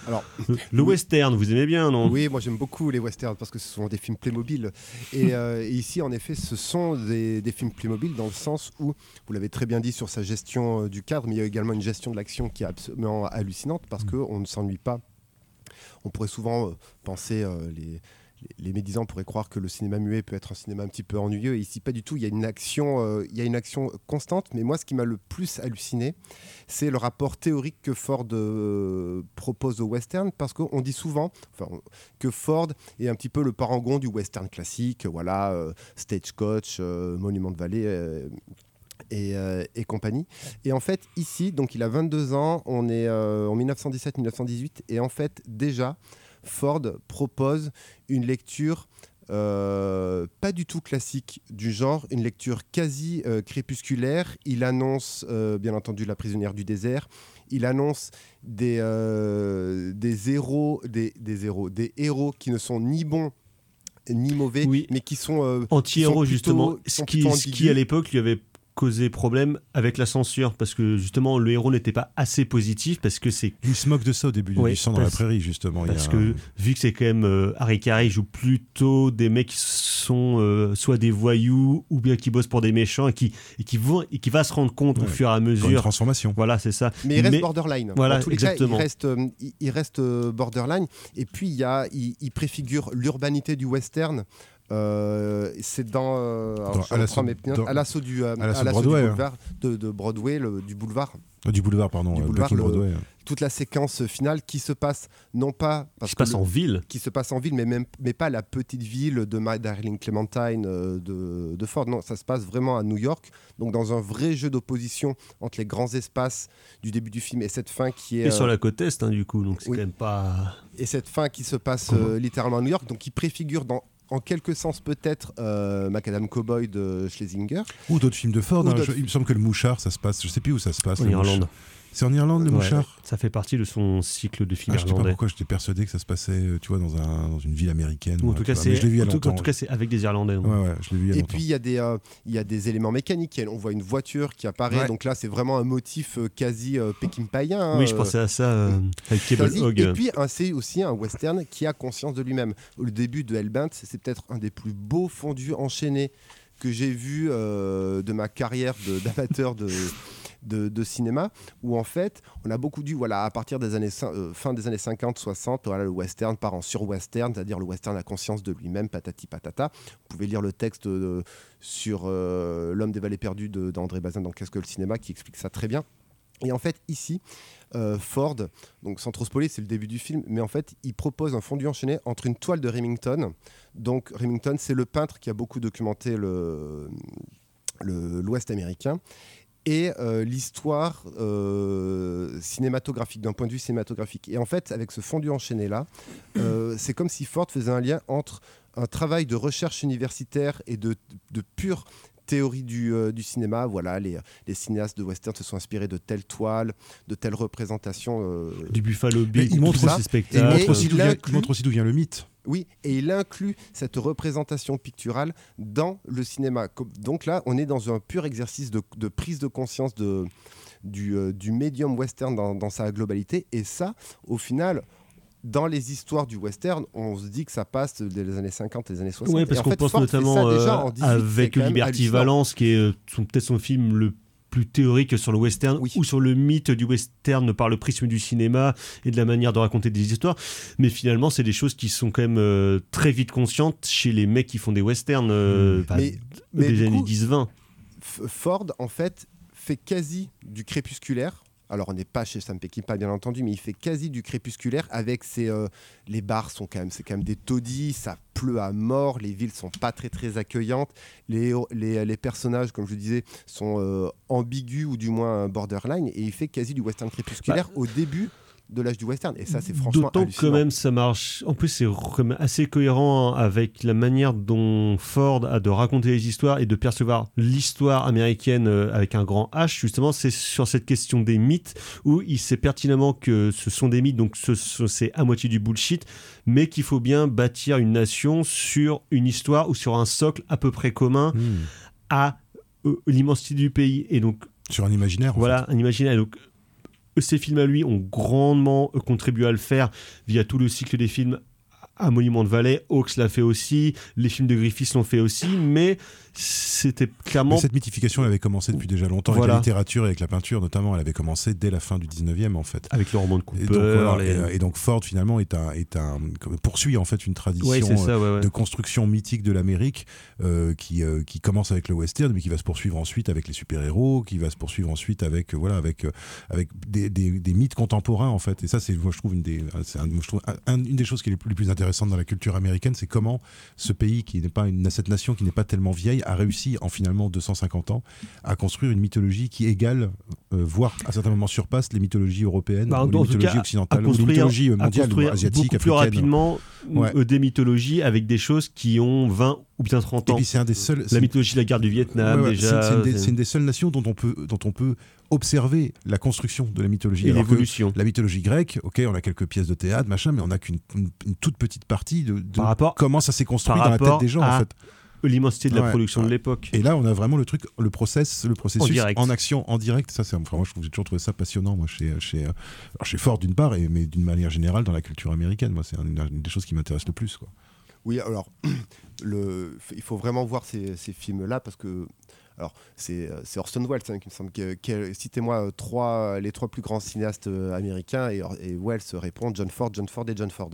Alors, le, le western, vous aimez bien, non? Oui, moi j'aime beaucoup les westerns parce que ce sont des films Playmobil. Et, euh, et ici, en effet, ce sont des, des films Playmobil dans le sens où, vous l'avez très bien dit sur sa gestion euh, du cadre, mais il y a également une gestion de l'action qui est absolument hallucinante parce qu'on ne s'ennuie pas. On pourrait souvent euh, penser, euh, les, les- médisants pourraient croire que le cinéma muet peut être un cinéma un petit peu ennuyeux. Et ici, pas du tout. Il y a une action, euh, il y a une action constante. Mais moi, ce qui m'a le plus halluciné, c'est le rapport théorique que Ford euh, propose au western parce qu'on dit souvent que Ford est un petit peu le parangon du western classique, voilà, euh, Stagecoach, Monument de Vallée. et, compagnie. Et en fait, ici, donc il a 22 ans, on est en 1917-1918, et en fait, déjà, Ford propose une lecture euh, pas du tout classique du genre, une lecture quasi euh, crépusculaire. Il annonce, euh, bien entendu, La prisonnière du désert. Il annonce des, des héros, des, des héros, des héros qui ne sont ni bons ni mauvais, Oui. mais qui sont Anti-héros, sont justement, ce qui, ce qui à l'époque lui avait causé problème avec la censure, parce que justement le héros n'était pas assez positif, parce que c'est Il se moque de ça au début Oui, du sang dans la prairie, justement. Il y a Parce que vu que c'est quand même euh, Harry Carey il joue plutôt des mecs qui sont euh, soit des voyous ou bien qui bossent pour des méchants et qui et qui vont et qui va se rendre compte au Ouais. fur et à Dans une mesure. transformation. Voilà, c'est ça. Mais il reste borderline. Voilà, Dans tous les exactement. cas, il reste, euh, il, il reste euh, borderline. Et puis, il, y a, il, il préfigure l'urbanité du western. Euh, c'est dans, euh, à reprends l'assaut- dans- à l'assaut du, euh, à l'assaut Broadway, du hein. boulevard, de, de Broadway, le- du boulevard. Ah, du boulevard, pardon. Du euh, boulevard, Bucky le- Broadway. Toute la séquence finale qui se passe non pas Qui parce se que passe le- en ville. qui se passe en ville, mais, même, mais pas la petite ville de My Darling Clementine euh, de, de Ford. Non, ça se passe vraiment à New York, donc dans un vrai jeu d'opposition entre les grands espaces du début du film et cette fin qui est Et sur euh, la côte est, hein, du coup, donc c'est oui. quand même pas. et cette fin qui se passe euh, littéralement à New York, donc qui préfigure dans en quelque sens peut-être euh, Macadam Cowboy de Schlesinger. Ou d'autres films de Ford. Hein. Je- il me semble que le mouchard, ça se passe. Je sais plus où ça se passe. En Irlande. C'est en Irlande, le Ouais, mouchard Ça fait partie de son cycle de films Ah, je sais pas irlandais. pourquoi j'étais persuadé que ça se passait, euh, tu vois, dans, un, dans une ville américaine. Ou en tout cas, c'est je l'ai vu il y a en tout, longtemps. en tout cas, c'est avec des Irlandais. donc. Ouais, ouais, je l'ai vu il y a Et longtemps. puis il y, a des, euh, il y a des éléments mécaniques. On voit une voiture qui apparaît. Ouais. Donc là, c'est vraiment un motif euh, quasi euh, pékin-païen. hein, Oui, je euh, pensais à ça euh, avec Cable. Hog. Et puis, c'est aussi un western qui a conscience de lui-même. Le début de Hellbent, c'est peut-être un des plus beaux fondus enchaînés que j'ai vu euh, de ma carrière d'amateur de, de, cinéma, où en fait, on a beaucoup dû, voilà, à partir des années, euh, fin des années 50-60, voilà, le western part en sur-western, c'est-à-dire le western a conscience de lui-même, patati patata. Vous pouvez lire le texte euh, sur euh, L'homme des vallées perdues d'André Bazin dans Qu'est-ce que le cinéma, qui explique ça très bien. Et en fait, ici, Ford, donc sans trop spoiler, c'est le début du film, mais en fait, il propose un fondu enchaîné entre une toile de Remington. Donc, Remington, c'est le peintre qui a beaucoup documenté le- l'Ouest américain. Et euh, l'histoire euh, cinématographique, d'un point de vue cinématographique. Et en fait, avec ce fondu enchaîné-là, euh, c'est comme si Ford faisait un lien entre un travail de recherche universitaire et de, de pure théorie du, du cinéma. Voilà, les, les cinéastes de western se sont inspirés de telle toile, de telle représentation. Du Buffalo Bill, il montre Il spectacles. Il montre aussi d'où vient le mythe. Oui, et il inclut cette représentation picturale dans le cinéma. Donc là, on est dans un pur exercice de, de prise de conscience de, du, euh, du médium western dans, dans sa globalité. Et ça, au final, dans les histoires du western, on se dit que ça passe des années 50 et des années 60. Oui, parce qu'on pense Ford notamment déjà euh, en 18, c'est avec Liberty. Valence, qui est peut-être son film le plus théorique sur le western Oui. ou sur le mythe du western par le prisme du cinéma et de la manière de raconter des histoires. Mais finalement, c'est des choses qui sont quand même euh, très vite conscientes chez les mecs qui font des westerns euh, bah, Mais- mais des années coup, 10-20. F- Ford, en fait, fait quasi du crépusculaire. Alors, on n'est pas chez Sam Peckinpah, bien entendu, mais il fait quasi du crépusculaire avec ses. euh, les bars sont quand même, c'est quand même des taudis, ça pleut à mort, les villes sont pas très très accueillantes, les, les, les personnages, comme je le disais, sont euh, ambigus ou du moins borderline, et il fait quasi du western crépusculaire au début de l'âge du western. Et ça, c'est franchement D'autant que même ça marche. En plus, c'est assez cohérent avec la manière dont Ford a de raconter les histoires et de percevoir l'histoire américaine euh, avec un grand H. Justement, c'est sur cette question des mythes où il sait pertinemment que ce sont des mythes, donc ce- ce- c'est à moitié du bullshit, mais qu'il faut bien bâtir une nation sur une histoire ou sur un socle à peu près commun Hmm. à euh, l'immensité du pays. Et donc Sur un imaginaire. en voilà, un imaginaire. Donc, Ses films à lui ont grandement euh, contribué à le faire via tout le cycle des films à Monument de Vallée. Hawks l'a fait aussi, les films de Griffiths l'ont fait aussi, mais c'était clairement. Mais cette mythification, elle avait commencé depuis déjà longtemps Voilà. avec la littérature et avec la peinture, notamment. Elle avait commencé dès la fin du 19e, en fait. Avec le roman de Cooper. Et donc, voilà, les- et, et donc Ford finalement est un, est un poursuit en fait une tradition Ouais, c'est ça, ouais, ouais. de construction mythique de l'Amérique euh, qui, euh, qui commence avec le western mais qui va se poursuivre ensuite avec les super-héros, qui va se poursuivre ensuite avec euh, voilà avec avec des, des- des mythes contemporains en fait. Et ça c'est moi je trouve une des un- moi, je trouve un- un- une des choses qui est les plus, les plus intéressantes dans la culture américaine, c'est comment ce pays qui n'est pas une cette nation qui n'est pas tellement vieille a réussi en finalement 250 ans à construire une mythologie qui égale euh, voire à certains moments surpasse les mythologies européennes Bah, ou les mythologies cas, occidentales ou les mythologies mondiales ou asiatiques beaucoup plus rapidement Ouais. euh, des mythologies avec des choses qui ont 20 ou bien 30 Et ans. puis c'est un des seuls. La mythologie de la guerre du Vietnam, Ouais, ouais, déjà. c'est- une, des- une seules nations dont on peut, dont on peut observer la construction de la mythologie. Et l'évolution. La mythologie grecque, ok, on a quelques pièces de théâtre, machin, mais on n'a qu'une une, une toute petite partie de, de Par rapport- comment ça s'est construit dans la tête des gens, en fait. L'immensité de la Ouais, production de l'époque. Et là, on a vraiment le truc, le process, le processus En action, en direct. Ça, c'est, enfin, moi, j'ai toujours trouvé ça passionnant, moi, chez, chez, euh, alors, chez Ford d'une part, et, mais d'une manière générale dans la culture américaine. Moi, c'est une, une des choses qui m'intéresse le plus, quoi. Oui, alors, le, il faut vraiment voir ces, ces films-là parce que. Alors, c'est euh, Orson Welles hein, qui me semble. que- Citez-moi euh, trois, les trois plus grands cinéastes euh, américains et, et Welles répond John Ford, John Ford et John Ford.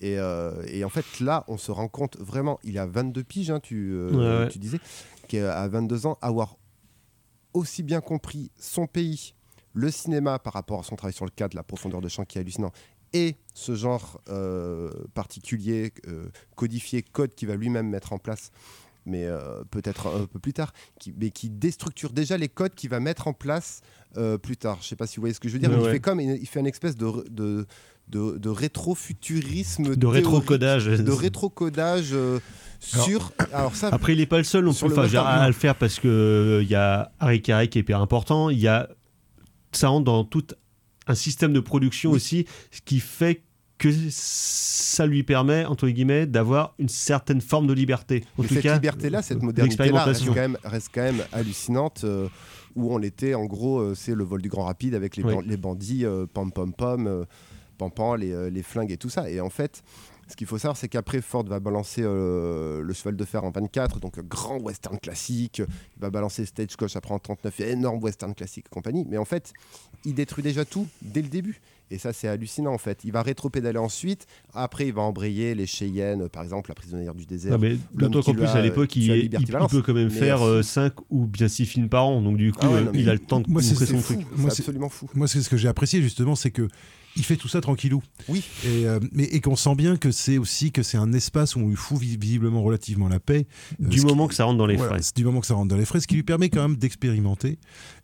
Et, euh, et en fait, là, on se rend compte vraiment, il a 22 piges, hein, tu, euh, Ouais, ouais. tu disais, qu'à 22 ans, avoir aussi bien compris son pays, le cinéma par rapport à son travail sur le cadre, la profondeur de champ qui est hallucinant, et ce genre euh, particulier, euh, codifié, code qu'il va lui-même mettre en place, mais euh, peut-être un, peu plus tard, qui, mais qui déstructure déjà les codes qu'il va mettre en place euh, plus tard. Je sais pas si vous voyez ce que je veux dire, mais il fait comme il fait une espèce de, de, de, de rétrofuturisme, De rétrocodage. de rétrocodage euh, sur. Alors ça, Après, il n'est pas le seul Sur plus le dire, à le faire parce que euh, il y a Harry Carey qui est hyper important. Il y a ça rentre dans tout un système de production Oui. aussi, ce qui fait que ça lui permet entre guillemets d'avoir une certaine forme de liberté. En Mais tout cette liberté-là, cette modernité-là reste quand, même, reste quand même hallucinante. euh, où on était, en gros, euh, c'est le vol du Grand Rapide avec les, Oui. ban- les bandits, euh, pam pam, euh, pam pam, les, euh, les flingues et tout ça. Et en fait, ce qu'il faut savoir, c'est qu'après, Ford va balancer euh, le cheval de fer en 24, donc grand western classique. Il va balancer Stagecoach après en 39, énorme western classique et compagnie. Mais en fait, il détruit déjà tout dès le début. Et ça, c'est hallucinant en fait. Il va rétro-pédaler ensuite. Après, il va embrayer les Cheyennes, par exemple, la prisonnière du désert. Non, mais d'autant qu'en plus, à l'époque, il, peut quand même Mais, faire euh, 5 ou bien 6 films par an. Donc, du coup, Ah ouais, euh, non, il a le temps de montrer son fou, truc. Moi, c'est c'est- absolument fou. Moi, c'est ce que j'ai apprécié justement, c'est que il fait tout ça tranquillou. Oui. Et, euh, mais, et qu'on sent bien que c'est aussi que c'est un espace où on lui fout vi- visiblement relativement la paix. euh, Du ce moment qui- que ça rentre dans les Voilà, frais. du moment que ça rentre dans les frais, ce qui lui permet quand même d'expérimenter.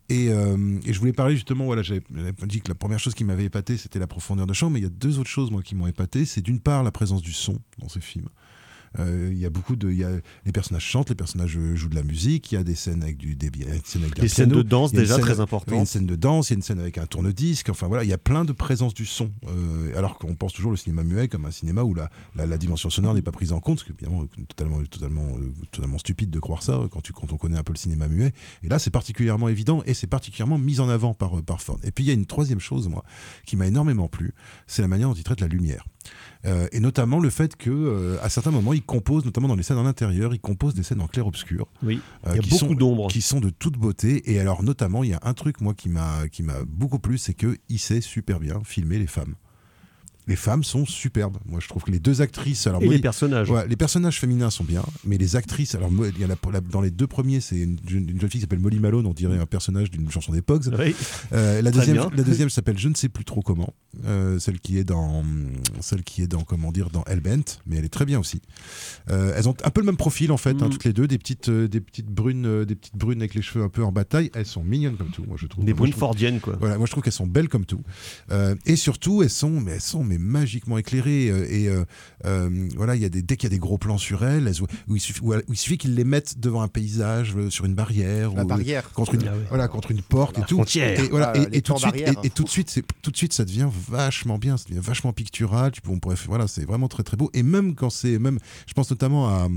Et, euh, et je voulais parler justement, voilà, j'avais dit que la première chose qui m'avait épaté, c'était la profondeur de champ, mais il y a deux autres choses moi qui m'ont épaté. C'est d'une part la présence du son dans ces films. Euh, Il y a beaucoup de, y a, les personnages chantent, les personnages euh, jouent de la musique. Il y a des scènes avec du, des, scènes avec Les scènes piano. de danse, déjà scène- très il y a une importantes. scène de danse, il y a une scène avec un tourne-disque. Enfin voilà, il y a plein de présence du son. Euh, alors qu'on pense toujours le cinéma muet comme un cinéma où la, la, la dimension sonore n'est pas prise en compte, ce qui est évidemment totalement, totalement, euh, totalement stupide de croire ça quand, tu, quand on connaît un peu le cinéma muet. Et là, c'est particulièrement évident et c'est particulièrement mis en avant par, par Ford. Et puis il y a une troisième chose, moi, qui m'a énormément plu, c'est la manière dont il traite la lumière. Euh, et notamment le fait que euh, à certains moments, il compose, notamment dans les scènes en intérieur, il compose des scènes en clair-obscur. Oui. euh, Il y a qui beaucoup d'ombre. qui sont de toute beauté. Et alors, notamment, il y a un truc, moi, qui m'a qui m'a beaucoup plu, c'est qu'il sait super bien filmer les femmes. Les femmes sont superbes. Moi, je trouve que les deux actrices. Alors, Et moi, les personnages. Ouais, les personnages féminins sont bien, mais les actrices, alors moi, il y a la- dans les deux premiers, c'est une, jeune- une jeune fille qui s'appelle Molly Malone, on dirait un personnage d'une chanson des Pogs. Oui. Euh, la, deuxième, la deuxième s'appelle je ne sais plus trop comment, euh, celle qui est dans celle qui est dans comment dire dans Hellbent, mais elle est très bien aussi. Euh, elles ont un peu le même profil en fait, hein, Mm. toutes les deux, des petites des petites brunes, des petites brunes avec les cheveux un peu en bataille. Elles sont mignonnes comme tout, moi je trouve. Des brunes fordiennes, quoi. voilà, moi je trouve qu'elles sont belles comme tout. Et surtout, elles sont, mais elles sont mais magiquement éclairées. euh, et euh, euh, voilà, il y a des, dès qu'il y a des gros plans sur elles, elles- où il suffit, où il suffit qu'ils les mettent devant un paysage, euh, sur une barrière, La ou- barrière. contre une, Ah ouais. voilà, contre une porte La et tout. frontière. Et, voilà, Ah, et, les et tout de suite, barrières. et, et tout de suite, c'est tout de suite, ça devient vachement bien, ça devient vachement pictural. Tu peux, on pourrait, faire- voilà, c'est vraiment très très beau. Et même quand c'est, même, je pense notamment à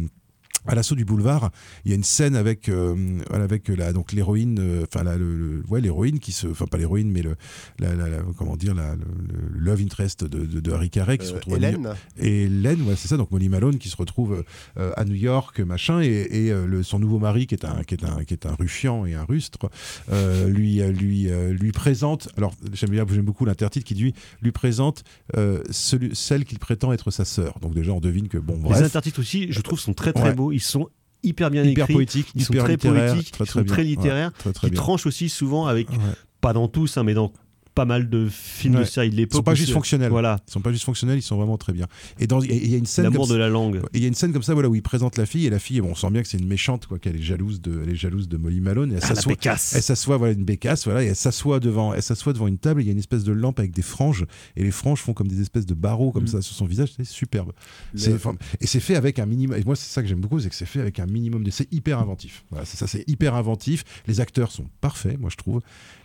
à l'assaut du boulevard, il y a une scène avec euh, avec la donc l'héroïne, euh, enfin la le, le- ouais l'héroïne qui se, enfin pas l'héroïne mais le la, la- la- comment dire la, le, le love interest de, de, de Harry Carey qui se Euh, retrouve à New- Hélène, et Hélène, ouais, c'est ça, donc Molly Malone qui se retrouve euh, à New York, machin, et, et, euh, le, son nouveau mari qui est un qui est un qui est un ruffian et un rustre, euh, lui euh, lui euh, lui présente. Alors j'aime bien, j'aime beaucoup l'intertitre qui dit lui présente euh, celui- celle qu'il prétend être sa sœur. Donc déjà on devine que bon Les bref, intertitres aussi, je trouve, sont très très Ouais. beaux. Ils sont hyper bien hyper écrits. poétique, Ils sont très poétiques, très, ils sont très littéraires, très qui tranchent aussi souvent avec, pas dans tous, hein, mais dans pas mal de films de Ouais. séries de Ils l'époque. sont pas juste fonctionnels. Voilà, Ils sont pas juste fonctionnels, ils sont vraiment très bien. Et dans il y a une scène l'amour comme de la langue. Il y a une scène comme ça voilà, où il présente la fille et la fille, bon, on sent bien que c'est une méchante, quoi, qu'elle est jalouse de, elle est jalouse de Molly Malone. Et elle Ah, s'assoit, elle s'assoit, voilà, une bécasse, voilà, et elle s'assoit devant, elle s'assoit devant une table. Et il y a une espèce de lampe avec des franges, et les franges font comme des espèces de barreaux comme Mm. ça sur son visage. C'est superbe. Et c'est fait avec un minimum. Et moi, c'est ça que j'aime beaucoup, c'est que c'est fait avec un minimum de. C'est hyper inventif. Voilà, c'est ça, c'est hyper inventif. Les acteurs sont parfaits, moi je trouve.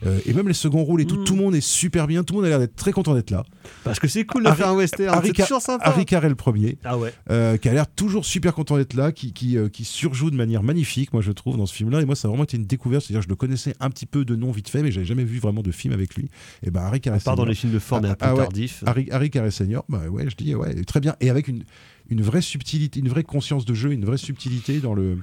Euh, et même les seconds rôles et tout, Mm. tout le monde est super bien. Tout le monde a l'air d'être très content d'être là. Parce que c'est cool de Harry- faire un western, Harry toujours sympa. Harry Carey le premier Ah ouais. euh, qui a l'air toujours super content d'être là, qui, qui, euh, qui surjoue de manière magnifique, moi je trouve, dans ce film-là. Et moi, ça a vraiment été une découverte. C'est-à-dire, je le connaissais un petit peu de nom vite fait, mais j'avais jamais vu vraiment de film avec lui. Et ben Harry Carey À part dans les films de Ford et un peu Ah ouais. tardif. Harry, Harry Carey Senior, bah ouais, je dis ouais, très bien. Et avec une, une vraie subtilité, une vraie conscience de jeu, une vraie subtilité dans le.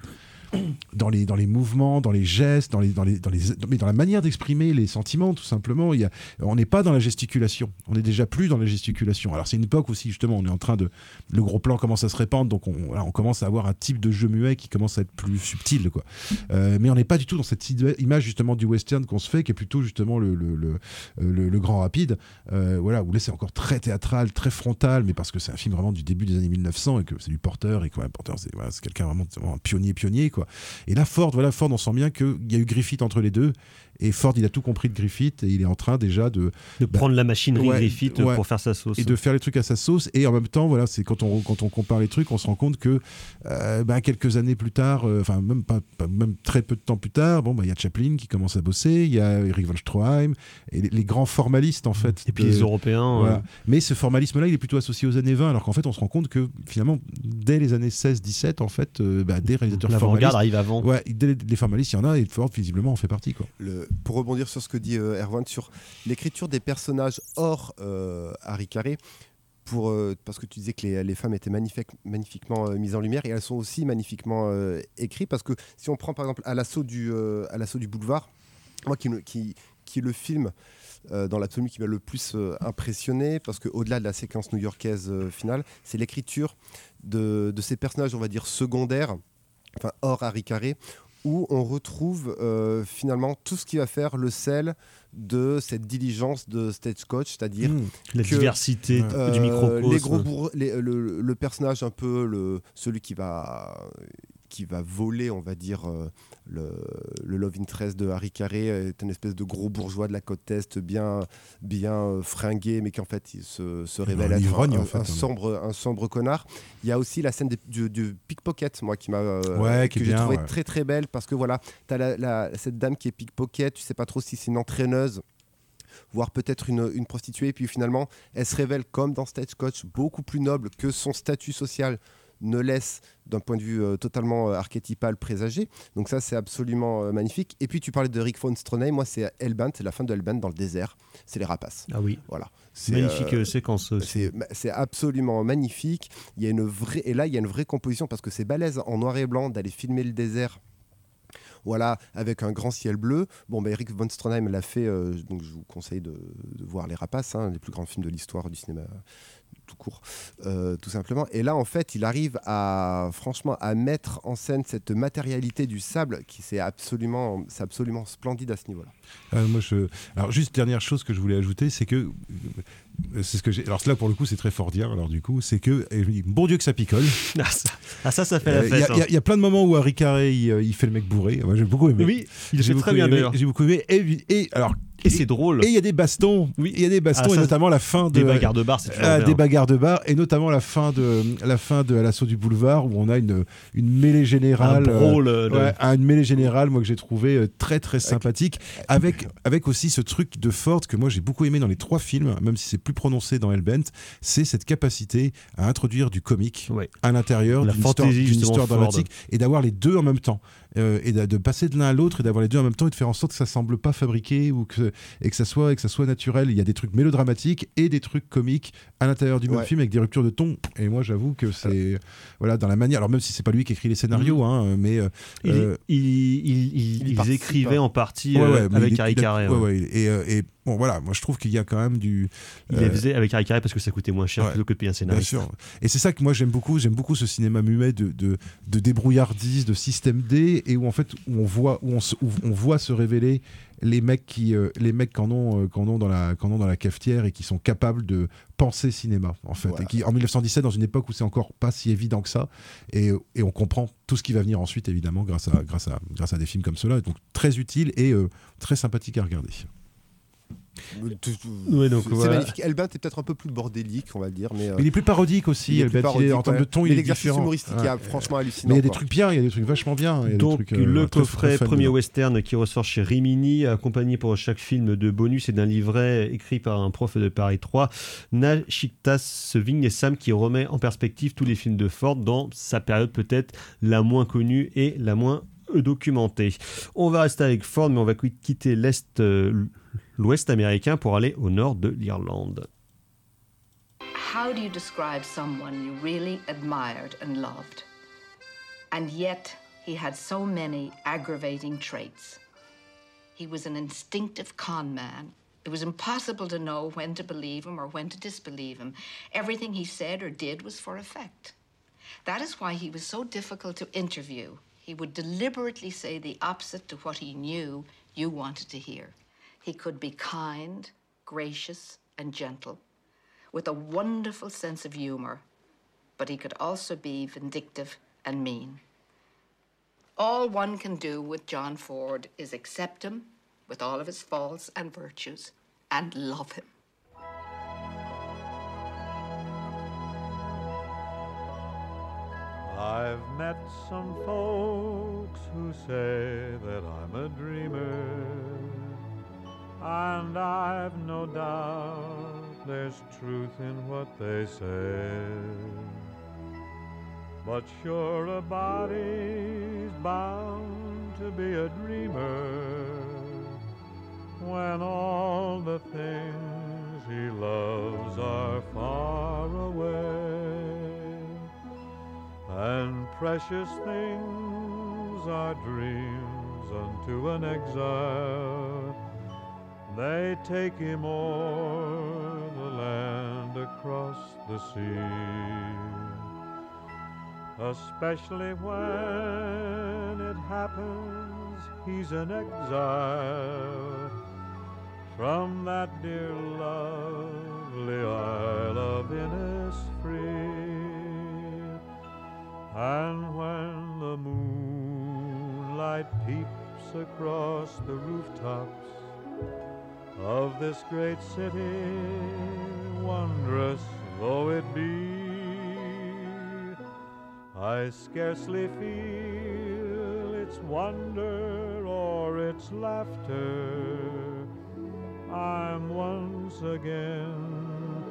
Dans les, dans les mouvements, dans les gestes, dans, les, dans, les, dans, les, mais dans la manière d'exprimer les sentiments, tout simplement. Il y a, on n'est pas dans la gesticulation. On est déjà plus dans la gesticulation. Alors, c'est une époque aussi, justement, on est en train de. Le gros plan commence à se répandre, donc on, commence à avoir un type de jeu muet qui commence à être plus subtil. Quoi. Euh, mais on n'est pas du tout dans cette image, justement, du western qu'on se fait, qui est plutôt, justement, le, le, le, grand rapide. Euh, voilà, où là, c'est encore très théâtral, très frontal, mais parce que c'est un film vraiment du début des années 1900 et que c'est du Porter, et que voilà, Porter, c'est voilà, quelqu'un vraiment, vraiment un pionnier, pionnier, quoi. Et là, Ford, voilà, Ford, on sent bien qu'il y a eu Griffith entre les deux. Et Ford, il a tout compris de Griffith et il est en train déjà de, De bah, prendre la machinerie ouais, Griffith ouais. pour faire sa sauce. et de faire les trucs à sa sauce. Et en même temps, voilà, c'est quand on, quand on compare les trucs, on se rend compte que euh, ben, quelques années plus tard, euh, enfin même pas, pas- même très peu de temps plus tard, bon, ben, il y a Chaplin qui commence à bosser, il y a Eric von Stroheim et les, les grands formalistes en fait. Et puis de- les Européens. voilà. euh, Mais ce formalisme-là, il est plutôt associé aux années 20, alors qu'en fait, on se rend compte que finalement, dès les années 16-17, en fait, euh, bah, des réalisateurs L'avant-garde formalistes. arrive avant. Ouais, dès les, les formalistes, il y en a, et Ford, visiblement, en fait partie. Quoi. le- pour rebondir sur ce que dit euh, Erwan sur l'écriture des personnages hors euh, Harry Carey, pour, euh, parce que tu disais que les, femmes étaient magnifiquement mises en lumière et elles sont aussi magnifiquement écrites parce que si on prend par exemple à l'assaut du, à du boulevard, moi qui, qui, qui le film dans l'absolu qui m'a le plus impressionné parce que au-delà de la séquence new-yorkaise finale, c'est l'écriture de, de ces personnages, on va dire secondaires, enfin hors Harry Carey, où on retrouve euh, finalement tout ce qui va faire le sel de cette diligence de Stagecoach, c'est-à-dire La que, diversité euh, du microcosme. les gros bourre- les- le, le personnage un peu le, celui qui va qui va voler, on va dire, euh, le, le love interest de Harry Carey est une espèce de gros bourgeois de la côte est, bien, bien euh, fringué, mais qui en fait il se, se révèle un être ivrogne, un, en fait, un hein. sombre, un sombre connard. Il y a aussi la scène du, du pickpocket, moi, qui m'a euh, Ouais, que j'ai trouvé ouais. très très belle parce que voilà, tu as cette dame qui est pickpocket, tu sais pas trop si c'est une entraîneuse voire peut-être une, une prostituée, et puis finalement, elle se révèle comme dans Stagecoach, beaucoup plus noble que son statut social ne laisse d'un point de vue euh, totalement euh, archétypal présager. Donc ça, c'est absolument euh, magnifique. Et puis tu parlais de Rick von Stronheim, moi c'est Hellbent, c'est la fin de Hellbent dans le désert, c'est les rapaces. Ah oui, Voilà. C'est, magnifique séquence c'est, absolument magnifique. Il y a une vraie, et là, il y a une vraie composition parce que c'est balèze en noir et blanc d'aller filmer le désert. Voilà, avec un grand ciel bleu. Bon, bah, Eric von Stronheim l'a fait, euh, donc je vous conseille de, de voir Les Rapaces, hein, les plus grands films de l'histoire du cinéma tout court, euh, tout simplement. Et là, en fait, il arrive à, franchement, à mettre en scène cette matérialité du sable qui c'est absolument, c'est absolument splendide à ce niveau-là. Euh, moi, je... Alors, juste dernière chose que je voulais ajouter, c'est que. euh, C'est ce que j'ai. Alors, là, pour le coup, c'est très fordien. Alors, du coup, c'est que. et je dis, Bon Dieu, que ça picole. Ah, ça, ah, ça, ça fait Euh, la fête. a- il y a- il y a plein de moments où Harry Carey, il, il fait le mec bourré. Moi, j'ai beaucoup aimé. Oui, il le J'ai fait très bien aimé, d'ailleurs. J'ai beaucoup aimé. Et, et alors, Et c'est drôle. Et il y a des bastons. Oui. Il y a des bastons, Ah, et ça, notamment la fin de. Des bagarres de bar, c'est toujours Ah, bien. des bagarres de bar et notamment la fin de la fin de l'assaut du boulevard où on a une une mêlée générale Un brawl, euh, euh, de- ouais, une mêlée générale moi que j'ai trouvé euh, très très sympathique avec avec aussi ce truc de Ford que moi j'ai beaucoup aimé dans les trois films même si c'est plus prononcé dans Hellbent c'est cette capacité à introduire du comique Ouais. à l'intérieur d'une histoire, histoire dramatique et d'avoir les deux en même temps euh, et de, de passer de l'un à l'autre et d'avoir les deux en même temps et de faire en sorte que ça semble pas fabriqué ou que et que ça soit et que ça soit naturel il y a des trucs mélodramatiques et des trucs comiques à l'intérieur du même film avec des ruptures de ton et moi j'avoue que c'est voilà dans la manière alors même si c'est pas lui qui écrit les scénarios hein, mais euh, Il, euh, il, ils écrivaient hein. en partie ouais, ouais, mais avec Harry Carré. et bon voilà moi je trouve qu'il y a quand même du Il euh, les faisait avec Harry Carré parce que ça coûtait moins cher ouais. plutôt que de payer un Bien scénariste. sûr. Et c'est ça que moi j'aime beaucoup. J'aime beaucoup ce cinéma muet de, de, de débrouillardise, de système D, et où en fait où on voit où on, se- où on voit se révéler les mecs qui euh, les mecs qu'en ont euh, qu'en ont dans la qu'en ont dans la cafetière et qui sont capables de penser cinéma en fait. Voilà. Et qui en 1917 dans une époque où c'est encore pas si évident que ça, et, et on comprend tout ce qui va venir ensuite évidemment grâce à grâce à grâce à des films comme cela. Donc très utile et euh, très sympathique à regarder. Ouais, donc c'est voilà. magnifique. Elbint est peut-être un peu plus bordélique, on va dire, mais, euh, Mais il est plus parodique aussi. il est être- parodique, en termes de ton, mais il est l'exercice différent. humoristique Ouais. est franchement hallucinant. Mais il y a des quoi. trucs bien, il y a des trucs vachement bien. il y a des Donc trucs, euh, le coffret premier western qui ressort chez Rimini, accompagné pour chaque film de bonus et d'un livret écrit par un prof de Paris 3, Nachiktas Vignesam qui remet en perspective tous les films de Ford dans sa période peut-être la moins connue et la moins documentée. On va rester avec Ford, mais on va quitter l'Est, euh, l'Ouest américain pour aller au nord de l'Irlande. How do you describe someone you really admired and loved? And yet, he had so many aggravating traits. He was an instinctive con man. It was impossible to know when to believe him or when to disbelieve him. Everything he said or did was for effect. That is why he was so difficult to interview. He would deliberately say the opposite to what he knew you wanted to hear. He could be kind, gracious, and gentle with a wonderful sense of humor, but he could also be vindictive and mean. All one can do with John Ford is accept him with all of his faults and virtues and love him. I've met some folks who say that I'm a dreamer, and I've no doubt there's truth in what they say. But sure, a body's bound to be a dreamer when all the things he loves are far away. And precious things are dreams unto an exile. They take him o'er the land across the sea. Especially when it happens he's an exile from that dear lovely isle of Innisfree. And when the moonlight peeps across the rooftops of this great city, wondrous though it be, I scarcely feel its wonder or its laughter. I'm once again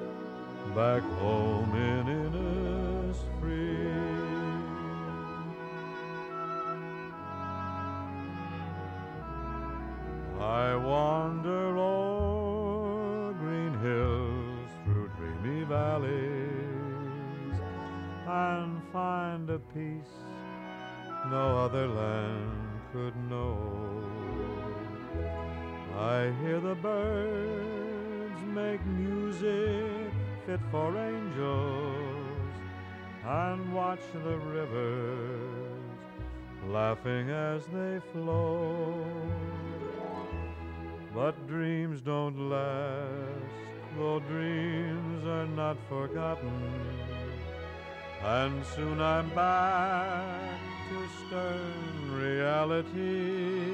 back home in Innisfree. I wander o'er and find a peace no other land could know. I hear the birds make music fit for angels and watch the rivers laughing as they flow. But dreams don't last, though dreams are not forgotten. And soon I'm back to stern reality.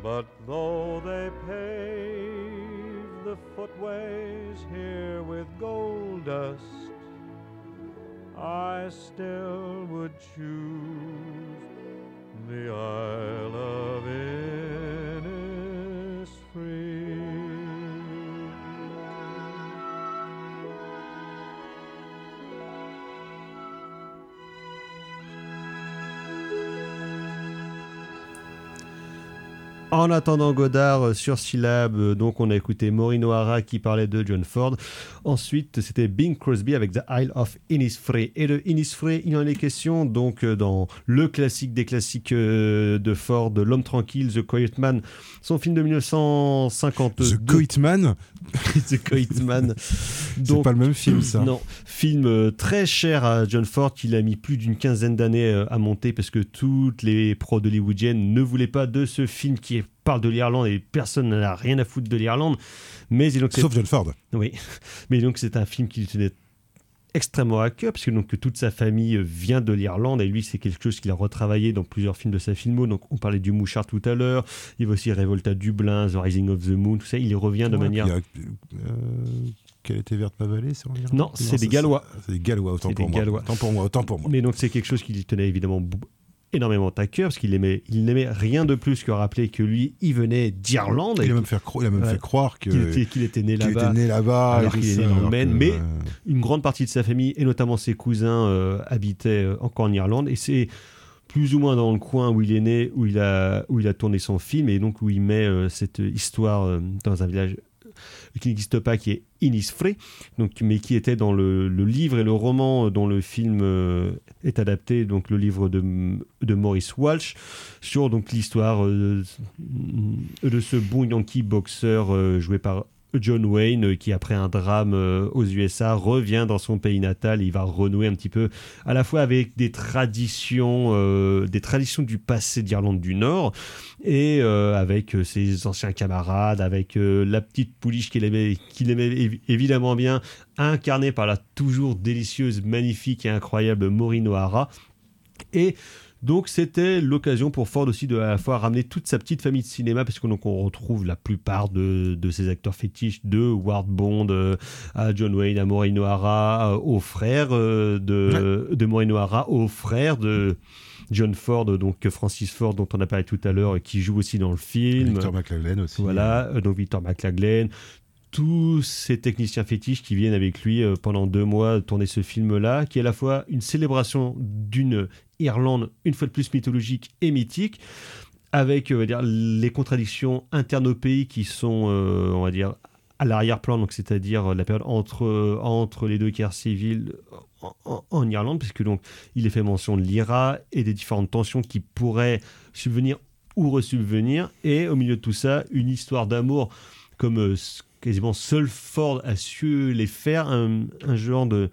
But though they pave the footways here with gold dust, I still would choose the Isle of Innisfree. En attendant Godard euh, sur Syllab, euh, donc on a écouté Maureen O'Hara qui parlait de John Ford. Ensuite, c'était Bing Crosby avec The Isle of Innisfree. Et de Innisfree, il en est question donc euh, dans le classique des classiques de Ford, L'homme tranquille, The Quiet Man, son film de 1952. The Coitman, The Quiet Man. c'est pas le même film ça. non, film très cher à John Ford qu'il a mis plus d'une quinzaine d'années à monter parce que toutes les pros hollywoodiennes ne voulaient pas de ce film qui parle de l'Irlande et personne n'a rien à foutre de l'Irlande. Mais donc Sauf John Ford. oui, mais donc c'est un film qui lui tenait extrêmement à cœur parce que donc toute sa famille vient de l'Irlande et lui c'est quelque chose qu'il a retravaillé dans plusieurs films de sa filmo. Donc on parlait du Mouchard tout à l'heure, il avait aussi Révolte à Dublin, The Rising of the Moon, tout ça. Il y revient de Ouais, manière euh, euh, Quelle était verte ma vallée Non, c'est des Gallois. C'est des Gallois, autant pour des moi. Gallois. Autant pour moi, autant pour moi. Mais donc c'est quelque chose qui lui tenait évidemment énormément à cœur parce qu'il aimait, il n'aimait rien de plus que rappeler que lui, il venait d'Irlande Il a même fait, cro- il a même Ouais. fait croire que- qu'il était, qu'il était né qu'il était là-bas. né là-bas. alors qu'il est né dans le Maine, mais- euh, Une grande partie de sa famille et notamment ses cousins euh, habitaient euh, encore en Irlande et c'est plus ou moins dans le coin où il est né, où il a, où il a tourné son film et donc où il met euh, cette histoire dans un village qui n'existe pas, qui est Innisfree, donc, mais qui était dans le, livre et le roman dont le film euh, est adapté, donc le livre de, de Maurice Walsh, sur donc l'histoire euh, de ce bon Yankee boxeur euh, joué par John Wayne, euh, qui après un drame euh, aux USA revient dans son pays natal, et il va renouer un petit peu à la fois avec des traditions, euh, des traditions du passé d'Irlande du Nord, et avec ses anciens camarades, avec la petite pouliche qu'il aimait, évidemment bien, incarnée par la toujours délicieuse, magnifique et incroyable Maureen O'Hara. Et donc c'était l'occasion pour Ford aussi de à la fois ramener toute sa petite famille de cinéma, parce que donc on retrouve la plupart de, de ses acteurs fétiches, de Ward Bond euh, à John Wayne, à Maureen O'Hara, euh, aux frères euh, de, de Maureen O'Hara, aux frères de John Ford, donc Francis Ford dont on a parlé tout à l'heure, et qui joue aussi dans le film. Victor McLaglen aussi. Voilà, donc Victor McLaglen, tous ces techniciens fétiches qui viennent avec lui pendant deux mois tourner ce film-là, qui est à la fois une célébration d'une Irlande, une fois de plus mythologique et mythique, avec euh, dire, les contradictions internes au pays qui sont, euh, on va dire, à l'arrière-plan, donc c'est-à-dire la période entre, euh, entre les deux guerres civiles en, Irlande, puisque donc il est fait mention de l'IRA et des différentes tensions qui pourraient subvenir ou resubvenir, et au milieu de tout ça, une histoire d'amour comme euh, quasiment seul Ford a su les faire, un genre de,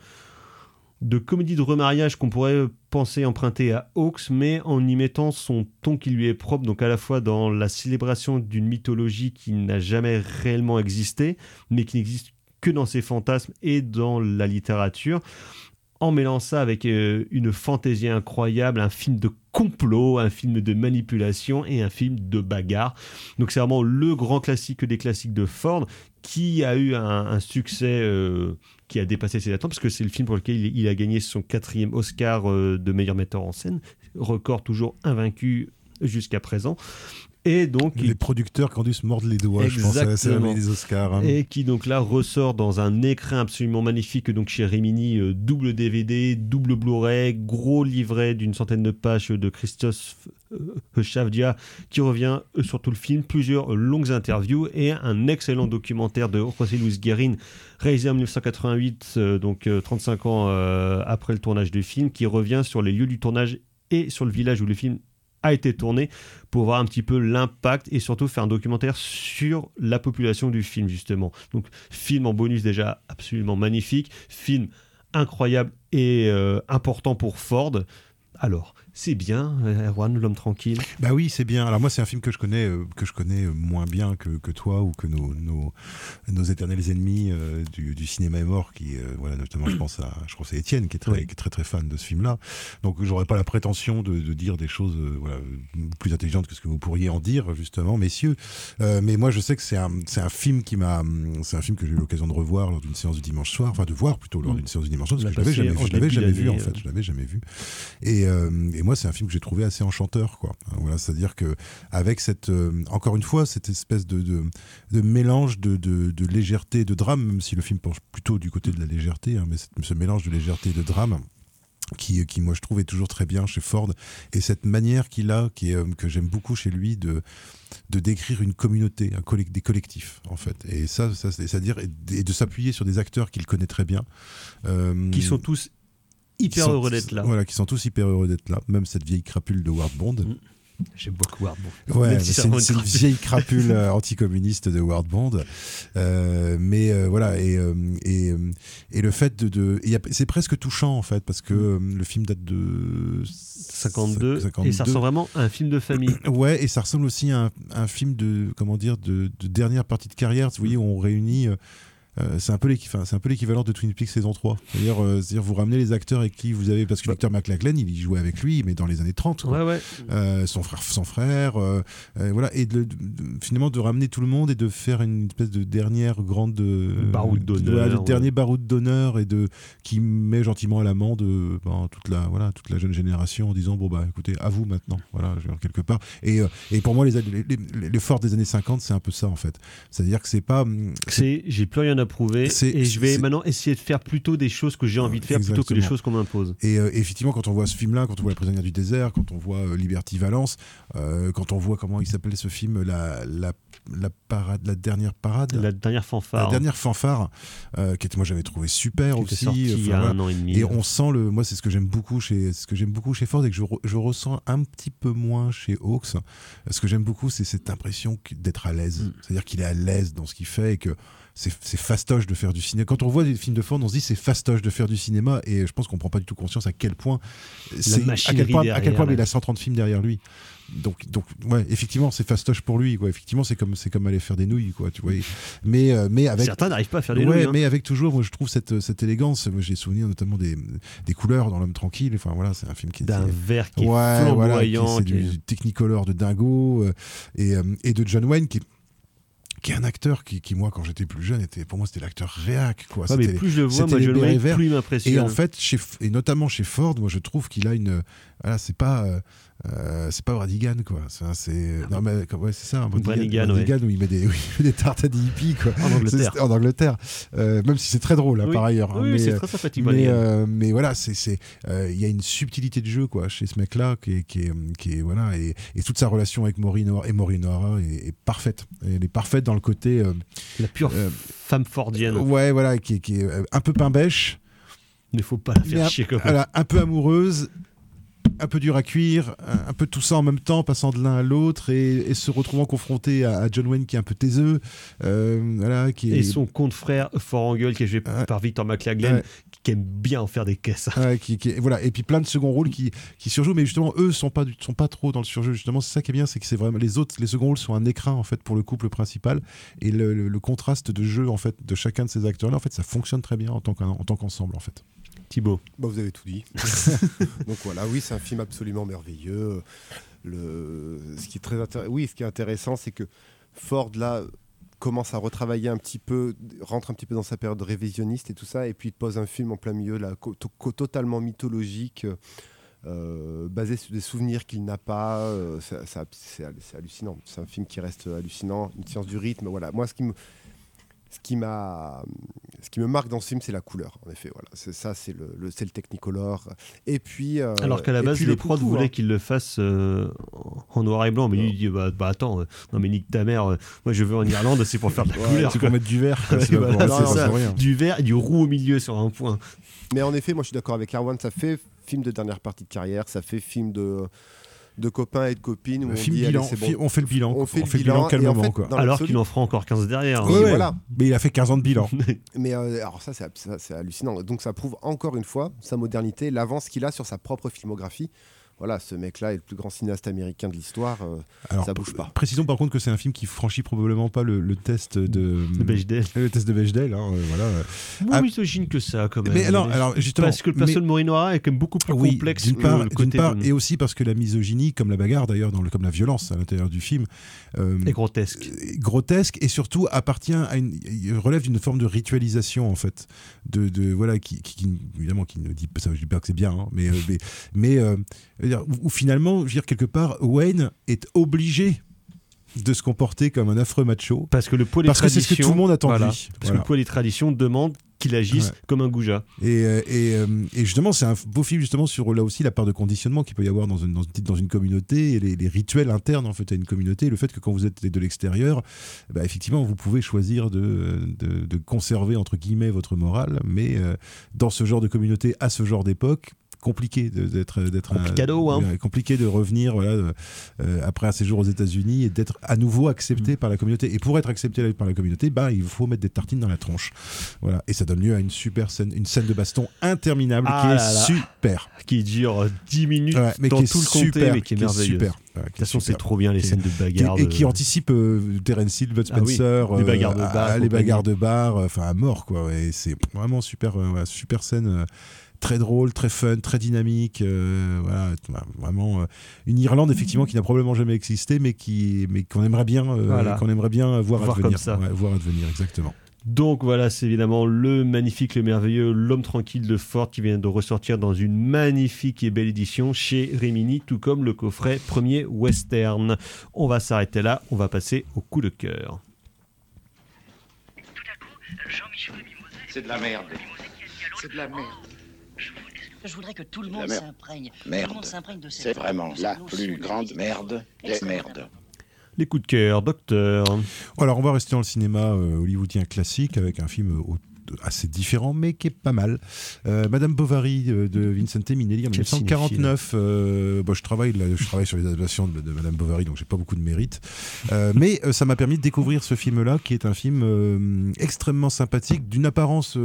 de comédie de remariage qu'on pourrait penser emprunter à Hawks, mais en y mettant son ton qui lui est propre, donc à la fois dans la célébration d'une mythologie qui n'a jamais réellement existé, mais qui n'existe que dans ses fantasmes et dans la littérature, en mêlant ça avec euh, une fantaisie incroyable, un film de complot, un film de manipulation et un film de bagarre. Donc c'est vraiment le grand classique des classiques de Ford qui a eu un, succès euh, qui a dépassé ses attentes parce que c'est le film pour lequel il, a gagné son quatrième Oscar euh, de meilleur metteur en scène, record toujours invaincu jusqu'à présent. Et donc, il- Les producteurs qui ont dû se mordre les doigts, je pense, à la des Oscars. hein. et qui donc là ressort dans un écrin absolument magnifique donc chez Rimini, euh, double DVD, double Blu-ray, gros livret d'une centaine de pages de Christophe euh, Chavdia qui revient euh, sur tout le film, plusieurs longues interviews et un excellent documentaire de José Luis Guérin réalisé en 1988, euh, donc euh, 35 ans après le tournage du film, qui revient sur les lieux du tournage et sur le village où le film a été tourné pour voir un petit peu l'impact et surtout faire un documentaire sur la population du film justement. Donc film en bonus déjà absolument magnifique, film incroyable et euh, important pour Ford. Alors, c'est bien, euh, Erwan, l'homme tranquille? Bah oui, c'est bien. Alors moi, c'est un film que je connais, euh, que je connais moins bien que, que toi ou que nos, nos, nos éternels ennemis euh, du, du cinéma est mort, qui, euh, voilà, notamment, je pense à, je crois c'est Étienne qui est très, Oui. qui est très très fan de ce film-là. Donc, j'aurais pas la prétention de, de dire des choses, euh, voilà, plus intelligentes que ce que vous pourriez en dire, justement, messieurs. Euh, mais moi, je sais que c'est un, c'est un film qui m'a, c'est un film que j'ai eu l'occasion de revoir lors d'une séance du dimanche soir, enfin de voir plutôt lors Mm. d'une séance du dimanche soir, parce que je l'avais jamais, je l'avais jamais vu en d'année, fait, euh. je l'avais jamais vu. Et, euh, et moi, c'est un film que j'ai trouvé assez enchanteur, quoi. Voilà, c'est-à-dire que avec cette, euh, encore une fois, cette espèce de, de, mélange de, de, légèreté et de drame, même si le film penche plutôt du côté de la légèreté, hein, mais ce mélange de légèreté et de drame. Qui, qui, moi, je trouve est toujours très bien chez Ford. Et cette manière qu'il a, qui est, euh, que j'aime beaucoup chez lui, de, de décrire une communauté, un des collectifs, en fait. Et ça, ça c'est- et de, et de s'appuyer sur des acteurs qu'il connaît très bien. euh, Qui sont tous hyper sont- heureux d'être là. Voilà, qui sont tous hyper heureux d'être là. Même cette vieille crapule de Ward Bond. Mm. J'aime beaucoup Ward Bond. Ouais, si c'est une, vieille crapule euh, anticommuniste de Ward Bond. Euh, mais euh, voilà, et, et, et le fait de. c'est presque touchant en fait, parce que euh, le film date de 52, 52. et ça ressemble vraiment à un film de famille. Ouais, et ça ressemble aussi à un, un film de comment dire de, de dernière partie de carrière. Vous voyez, où on réunit. Euh, c'est un peu l'équivalent de Twin Peaks saison 3. C'est-à-dire, euh, c'est-à-dire vous ramenez les acteurs avec qui vous avez parce que Victor McLachlan, il y jouait avec lui, mais dans les années 30. quoi. Ouais, ouais. Euh, son frère, son frère, voilà, et de, de- de- finalement de ramener tout le monde et de faire une espèce de dernière grande Baroud d'honneur, le ouais. dernier baroud d'honneur et de qui met gentiment à l'amende ben, toute la voilà toute la jeune génération en disant bon bah écoutez à vous maintenant, voilà, quelque part. Et, et pour moi les, les, les, les forts des années 50 c'est un peu ça en fait, c'est-à-dire que c'est pas hum, C'est, j'ai plus rien à prouver C'est- et je vais maintenant essayer de faire plutôt des choses que j'ai envie de faire plutôt que des choses qu'on m'impose. Et euh, effectivement, quand on voit ce film-là, quand on voit La prisonnière du désert, quand on voit euh, Liberty Valence, euh, quand on voit comment il s'appelait ce film, la, la, la, parade, la dernière parade, La dernière fanfare. la dernière fanfare, euh, qui était, moi j'avais trouvé super aussi. sortie il y a voilà. un an et demi. Et on sent le, moi c'est ce que j'aime beaucoup chez, ce que j'aime beaucoup chez Ford et que je, re- je ressens un petit peu moins chez Hawks. Ce que j'aime beaucoup, c'est cette impression d'être à l'aise. Mm. C'est-à-dire qu'il est à l'aise dans ce qu'il fait et que c'est fastoche de faire du cinéma. Quand on voit des films de Ford, on se dit c'est fastoche de faire du cinéma et je pense qu'on prend pas du tout conscience à quel point c'est à quel point, à quel point il a 130 films derrière lui. Donc, donc ouais, effectivement, c'est fastoche pour lui. Quoi. Effectivement, c'est comme, c'est comme aller faire des nouilles, quoi. Tu vois. Mais, euh, mais avec Certains n'arrivent pas à faire des ouais, nouilles, hein. mais avec toujours, moi, je trouve cette, cette élégance. J'ai souvenir notamment des, des couleurs dans L'homme tranquille. Enfin voilà, c'est un film qui est d'un vert qui est ouais, voilà, flamboyant. c'est du est- Technicolor de dingo euh, et, euh, et de John Wayne qui est qui est un acteur qui, qui, moi quand j'étais plus jeune était pour moi c'était l'acteur réac quoi Ouais, mais plus je le vois, moi, bérets verts. plus il m'impressionne. et en fait chez, et notamment chez Ford moi je trouve qu'il a une voilà c'est pas euh, euh, c'est pas Bradigan quoi. C'est non mais ouais c'est ça un Branigan, Branigan où il met des, où il met des tartes à des hippies quoi. En Angleterre. En Angleterre. Euh, même si c'est très drôle hein, Oui. par ailleurs hein, Oui, mais, c'est euh, très sympathique, mais, euh, voilà c'est c'est euh, il y a une subtilité de jeu quoi chez ce mec là qui est, qui est, qui est voilà et, et toute sa relation avec Maureen O'Hara- et est, est parfaite. Elle est parfaite dans le côté euh, La pure euh, femme fordienne. ouais voilà qui, est- qui est un peu pain bêche Il ne faut pas la faire un, chier comme voilà, un peu amoureuse un peu dur à cuire, un, un peu tout ça en même temps, passant de l'un à l'autre et, et se retrouvant confronté à, à John Wayne qui est un peu taiseux, euh, voilà, qui est, Et son compte frère Fort en gueule qui est joué par Victor McLaglen Ouais. qui aime bien en faire des caisses. Ouais, qui, qui- voilà. Et puis plein de second rôles qui, qui surjouent mais justement eux sont pas sont pas trop dans le surjeu. Justement c'est ça qui est bien c'est que c'est vraiment les autres les second rôles sont un écrin en fait pour le couple principal. Et le, le- le contraste de jeu en fait de chacun de ces acteurs là en fait ça fonctionne très bien en tant qu'un- en tant qu'ensemble en fait Thibaut. Bah, vous avez tout dit. Donc voilà, oui, c'est un film absolument merveilleux. Le... Ce qui est très intér- oui, ce qui est intéressant, c'est que Ford là commence à retravailler un petit peu, rentre un petit peu dans sa période révisionniste et tout ça, et puis il pose un film en plein milieu là, totalement mythologique. euh, basé sur des souvenirs qu'il n'a pas, euh, c'est hallucinant. C'est un film qui reste hallucinant, une science du rythme. Voilà, moi ce qui me, ce qui m'a, ce qui me marque dans ce film, c'est la couleur. En effet, voilà, c'est ça, c'est le, le- c'est le Technicolor. Et puis, euh, Alors qu'à la base, les le prods voulaient hein. qu'il le fasse euh, en noir et blanc, mais lui il dit bah, bah, attends, euh, non mais nique ta mère, moi je veux en Irlande, c'est pour faire de la Ouais, couleur. c'est pour mettre du vert Ouais, c'est ça. rien. Du vert et du roux au milieu sur un point. Mais en effet, moi je suis d'accord avec Erwan, ça fait film de dernière partie de carrière, ça fait film de de copains et de copines où on Film dit, allez, bilan, c'est bon. fi- on fait le bilan. On fait le bilan, bilan en calmement. fait, quoi. dans Alors qu'il en fera encore 15 derrière. Oui, voilà. Mais il a fait 15 ans de bilan. Mais euh, alors ça, c'est ça, c'est hallucinant. Donc ça prouve encore une fois sa modernité, l'avance qu'il a sur sa propre filmographie. Voilà, ce mec-là est le plus grand cinéaste américain de l'histoire. euh, Alors, ça bouge pas. Précisons par contre que c'est un film qui franchit probablement pas le, le test de, De Bechdel. le test de Bechdel. hein, euh, voilà. Moins Ah. misogyne que ça, quand même. Mais alors, alors justement, Parce que le personnage de Morinoira est quand même beaucoup plus oui, complexe d'une que part, le d'une côté part de- et aussi parce que la misogynie, comme la bagarre d'ailleurs, dans le, comme la violence à l'intérieur du film, euh, est grotesque. grotesque et surtout appartient à une relève d'une forme de ritualisation en fait de, de voilà qui, qui- qui- évidemment qui ne dit pas ça je dis pas que c'est bien hein, mais mais, euh, où, finalement je veux dire quelque part Wayne est obligé de se comporter comme un affreux macho Parce que le poids des parce que c'est ce que tout le monde attend de voilà. lui. Parce que le poids des traditions demande qu'il agisse Ouais. comme un goujat. Et, euh, et, euh, et justement, c'est un beau film justement sur là aussi la part de conditionnement qu'il peut y avoir dans une, dans une, dans une communauté et les, les rituels internes en fait à une communauté. Le fait que quand vous êtes de l'extérieur, bah, effectivement, vous pouvez choisir de, de, de conserver entre guillemets votre morale, mais euh, dans ce genre de communauté, à ce genre d'époque compliqué d'être d'être un- Complicado, hein. compliqué de revenir voilà euh, après un séjour aux États-Unis et d'être à nouveau accepté Mm. par la communauté et pour être accepté par la communauté bah il faut mettre des tartines dans la tronche voilà et ça donne lieu à une super scène une scène de baston interminable Ah qui est là super Qui dure euh, 10 minutes Ouais, mais dans qui est tout le comté, super, mais qui est merveilleuse. De toute façon, c'est trop bien les scènes de bagarre. et qui anticipe euh, Terence Hill, Bud Ah Spencer, les euh, bagarres de bar, les bagarres de bar, enfin à mort quoi. Et c'est vraiment super, super scène, très drôle, très fun, très dynamique. euh, voilà, bah, vraiment euh, une Irlande effectivement qui n'a probablement jamais existé, mais qui, mais qu'on aimerait bien, euh, Voilà. qu'on aimerait bien voir, Voir advenir. comme ça. Ouais, voir advenir, exactement. Donc voilà, c'est évidemment le magnifique, le merveilleux, l'homme tranquille de Ford qui vient de ressortir dans une magnifique et belle édition chez Rimini, tout comme le coffret premier western. On va s'arrêter là, on va passer au coup de cœur. C'est de la merde. C'est de la merde. Je voudrais que tout le monde s'imprègne. Tout Merde. le monde s'imprègne de cette C'est vraiment la plus de grande merde des merdes. Les coups de cœur, docteur. Alors, on va rester dans le cinéma euh, hollywoodien classique avec un film euh, au- assez différent, mais qui est pas mal. Euh, Madame Bovary euh, de Vincente Minelli en Quel 1949. euh, bon, je, travaille, là, je travaille sur les adaptations de, de Madame Bovary, donc j'ai pas beaucoup de mérite. Euh, mais ça m'a permis de découvrir ce film-là, qui est un film extrêmement sympathique, d'une apparence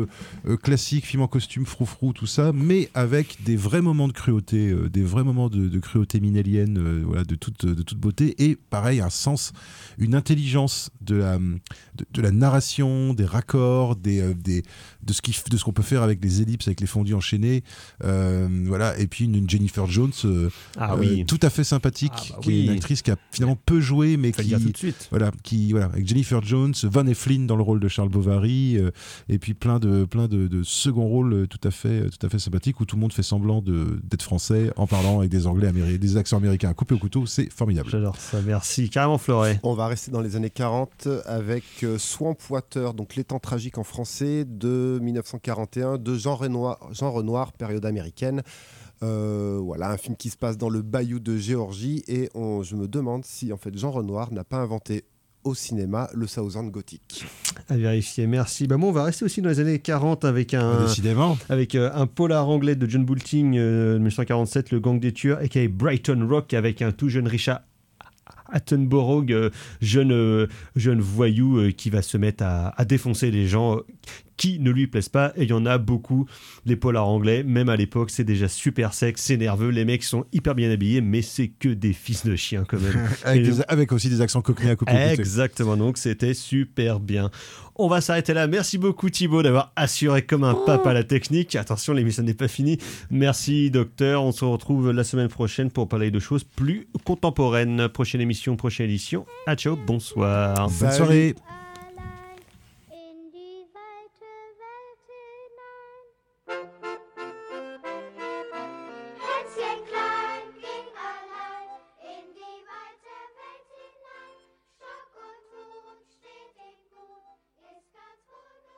classique, film en costume, froufrou, tout ça, mais avec des vrais moments de cruauté, des vrais moments de, de cruauté minellienne, voilà, de toute, de toute beauté, et pareil, un sens, une intelligence de la, de, de la narration, des raccords, des, des, de ce qui f- de ce qu'on peut faire avec les ellipses, avec les fondus enchaînés, euh, voilà, et puis une, une Jennifer Jones euh, Ah euh, oui. tout à fait sympathique, Ah bah qui est une actrice qui a finalement peu joué, mais qui tout de suite. voilà, qui voilà, avec Jennifer Jones, Van Eflin dans le rôle de Charles Bovary, euh, et puis plein de plein de, de second rôles euh, tout à fait tout à fait sympathiques où tout le monde fait semblant de d'être français en parlant avec des anglais américains, des accents américains coupés au couteau, c'est formidable. J'adore ça, merci. Carrément Floret. On va rester dans les années 40 avec Swamp Water, donc Les temps tragiques en français de 1941 de Jean Renoir, Jean Renoir période américaine. Euh, voilà, un film qui se passe dans le bayou de Géorgie et on- je me demande si en fait Jean Renoir n'a pas inventé au cinéma le Southern Gothic. À vérifier, merci. Bah, moi, on va rester aussi dans les années 40 avec un, Décidément. avec euh, un polar anglais de John Boulting, euh, 1947, Le Gang des Tueurs, aka Brighton Rock, avec un tout jeune Richard Attenborough, euh, jeune, euh, jeune voyou euh, qui va se mettre à, à défoncer les gens euh, qui ne lui plaisent pas. Et il y en a beaucoup, les polars anglais, même à l'époque, c'est déjà super sexe, c'est nerveux, les mecs sont hyper bien habillés, mais c'est que des fils de chiens quand même. Avec, Et- des- avec aussi des accents coquenés à couper. Exactement, donc c'était super bien. On va s'arrêter là. Merci beaucoup Thibaut d'avoir assuré comme un pape à la technique. Attention, l'émission n'est pas finie. Merci docteur. On se retrouve la semaine prochaine pour parler de choses plus contemporaines. Prochaine émission, prochaine édition. Ah ciao, bonsoir. Bonne soirée.